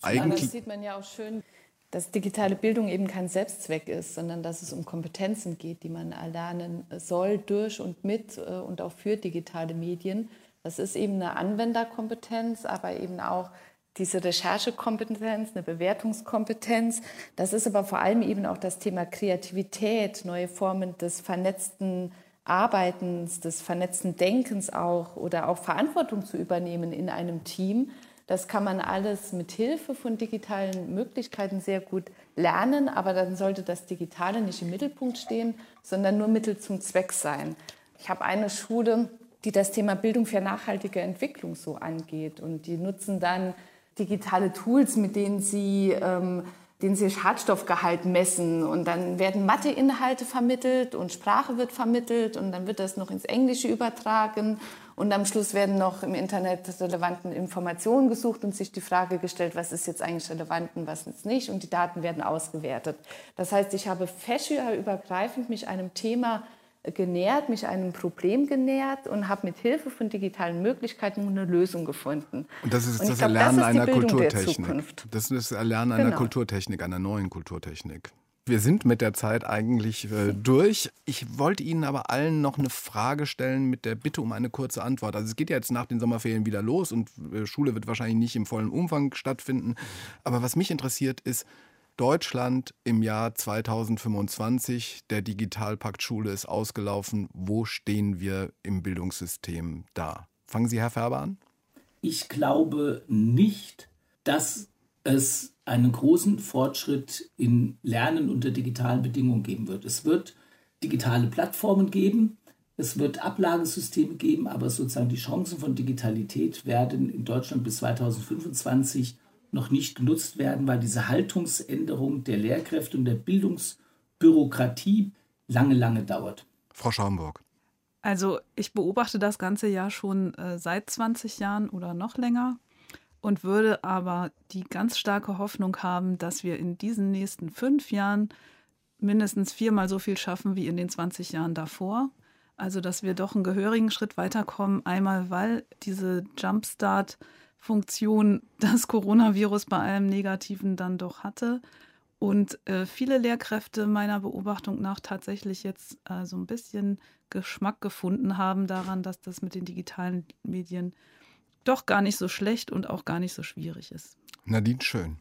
Eigentlich das sieht man ja auch schön dass digitale Bildung eben kein Selbstzweck ist, sondern dass es um Kompetenzen geht, die man erlernen soll durch und mit äh, und auch für digitale Medien. Das ist eben eine Anwenderkompetenz, aber eben auch diese Recherchekompetenz, eine Bewertungskompetenz. Das ist aber vor allem eben auch das Thema Kreativität, neue Formen des vernetzten Arbeitens, des vernetzten Denkens auch oder auch Verantwortung zu übernehmen in einem Team. Das kann man alles mit Hilfe von digitalen Möglichkeiten sehr gut lernen, aber dann sollte das Digitale nicht im Mittelpunkt stehen, sondern nur Mittel zum Zweck sein. Ich habe eine Schule, die das Thema Bildung für nachhaltige Entwicklung so angeht und die nutzen dann digitale Tools, mit denen sie ähm, den sie Schadstoffgehalt messen. Und dann werden Matheinhalte vermittelt und Sprache wird vermittelt und dann wird das noch ins Englische übertragen. Und am Schluss werden noch im Internet relevanten Informationen gesucht und sich die Frage gestellt, was ist jetzt eigentlich relevant und was ist nicht. Und die Daten werden ausgewertet. Das heißt, ich habe fächerübergreifend mich einem Thema genähert, mich einem Problem genähert und habe mit Hilfe von digitalen Möglichkeiten eine Lösung gefunden. Und das ist und das glaub, Erlernen das ist einer Kulturtechnik. Das ist das Erlernen genau. einer Kulturtechnik, einer neuen Kulturtechnik. Wir sind mit der Zeit eigentlich äh, durch. Ich wollte Ihnen aber allen noch eine Frage stellen mit der Bitte um eine kurze Antwort. Also es geht ja jetzt nach den Sommerferien wieder los und äh, Schule wird wahrscheinlich nicht im vollen Umfang stattfinden. Aber was mich interessiert ist, Deutschland im Jahr 2025, der Digitalpakt Schule ist ausgelaufen. Wo stehen wir im Bildungssystem da? Fangen Sie, Herr Färber, an. Ich glaube nicht, dass es einen großen Fortschritt in Lernen unter digitalen Bedingungen geben wird. Es wird digitale Plattformen geben, es wird Ablagesysteme geben, aber sozusagen die Chancen von Digitalität werden in Deutschland bis 2025 noch nicht genutzt werden, weil diese Haltungsänderung der Lehrkräfte und der Bildungsbürokratie lange, lange dauert. Frau Schaumburg. Also ich beobachte das ganze ja schon äh, seit 20 Jahren oder noch länger und würde aber die ganz starke Hoffnung haben, dass wir in diesen nächsten fünf Jahren mindestens viermal so viel schaffen wie in den 20 Jahren davor. Also dass wir doch einen gehörigen Schritt weiterkommen. Einmal, weil diese Jumpstart- Funktion das Coronavirus bei allem Negativen dann doch hatte. Und äh, viele Lehrkräfte meiner Beobachtung nach tatsächlich jetzt äh, so ein bisschen Geschmack gefunden haben daran, dass das mit den digitalen Medien doch gar nicht so schlecht und auch gar nicht so schwierig ist. Nadine Schön.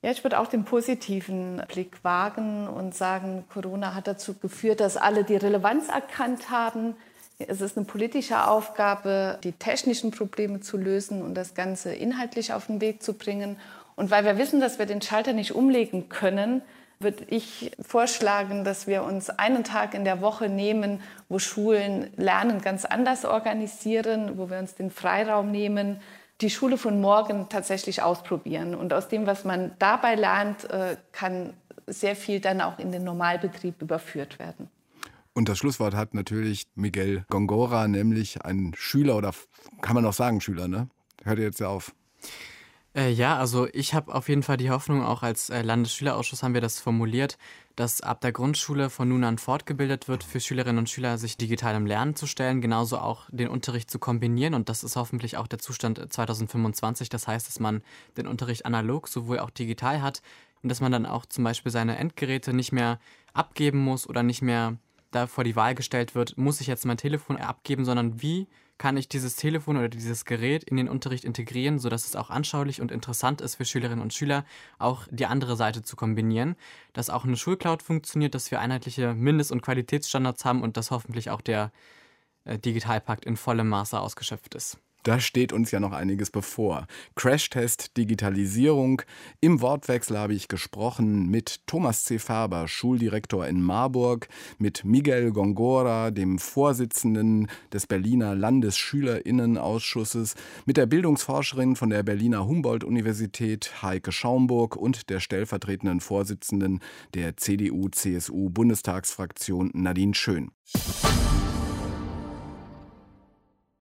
Ja, ich würde auch den positiven Blick wagen und sagen, Corona hat dazu geführt, dass alle die Relevanz erkannt haben, es ist eine politische Aufgabe, die technischen Probleme zu lösen und das Ganze inhaltlich auf den Weg zu bringen. Und weil wir wissen, dass wir den Schalter nicht umlegen können, würde ich vorschlagen, dass wir uns einen Tag in der Woche nehmen, wo Schulen Lernen ganz anders organisieren, wo wir uns den Freiraum nehmen, die Schule von morgen tatsächlich ausprobieren. Und aus dem, was man dabei lernt, äh, kann sehr viel dann auch in den Normalbetrieb überführt werden. Und das Schlusswort hat natürlich Miguel Gongora, nämlich ein Schüler oder kann man auch sagen Schüler, ne? Hört ihr jetzt ja auf. Äh, ja, also ich habe auf jeden Fall die Hoffnung, auch als äh, Landesschülerausschuss haben wir das formuliert, dass ab der Grundschule von nun an fortgebildet wird, für Schülerinnen und Schüler sich digitalem Lernen zu stellen, genauso auch den Unterricht zu kombinieren. Und das ist hoffentlich auch der Zustand 2025. Das heißt, dass man den Unterricht analog sowohl auch digital hat und dass man dann auch zum Beispiel seine Endgeräte nicht mehr abgeben muss oder nicht mehr da vor die Wahl gestellt wird, muss ich jetzt mein Telefon abgeben, sondern wie kann ich dieses Telefon oder dieses Gerät in den Unterricht integrieren, sodass es auch anschaulich und interessant ist für Schülerinnen und Schüler, auch die andere Seite zu kombinieren, dass auch eine Schulcloud funktioniert, dass wir einheitliche Mindest- und Qualitätsstandards haben und dass hoffentlich auch der äh, Digitalpakt in vollem Maße ausgeschöpft ist. Da steht uns ja noch einiges bevor. Crashtest Digitalisierung. Im Wortwechsel habe ich gesprochen mit Thomas C. Faber, Schuldirektor in Marburg, mit Miguel Gongora, dem Vorsitzenden des Berliner Landesschülerinnenausschusses, mit der Bildungsforscherin von der Berliner Humboldt-Universität Heike Schaumburg und der stellvertretenden Vorsitzenden der CDU-CSU-Bundestagsfraktion Nadine Schön.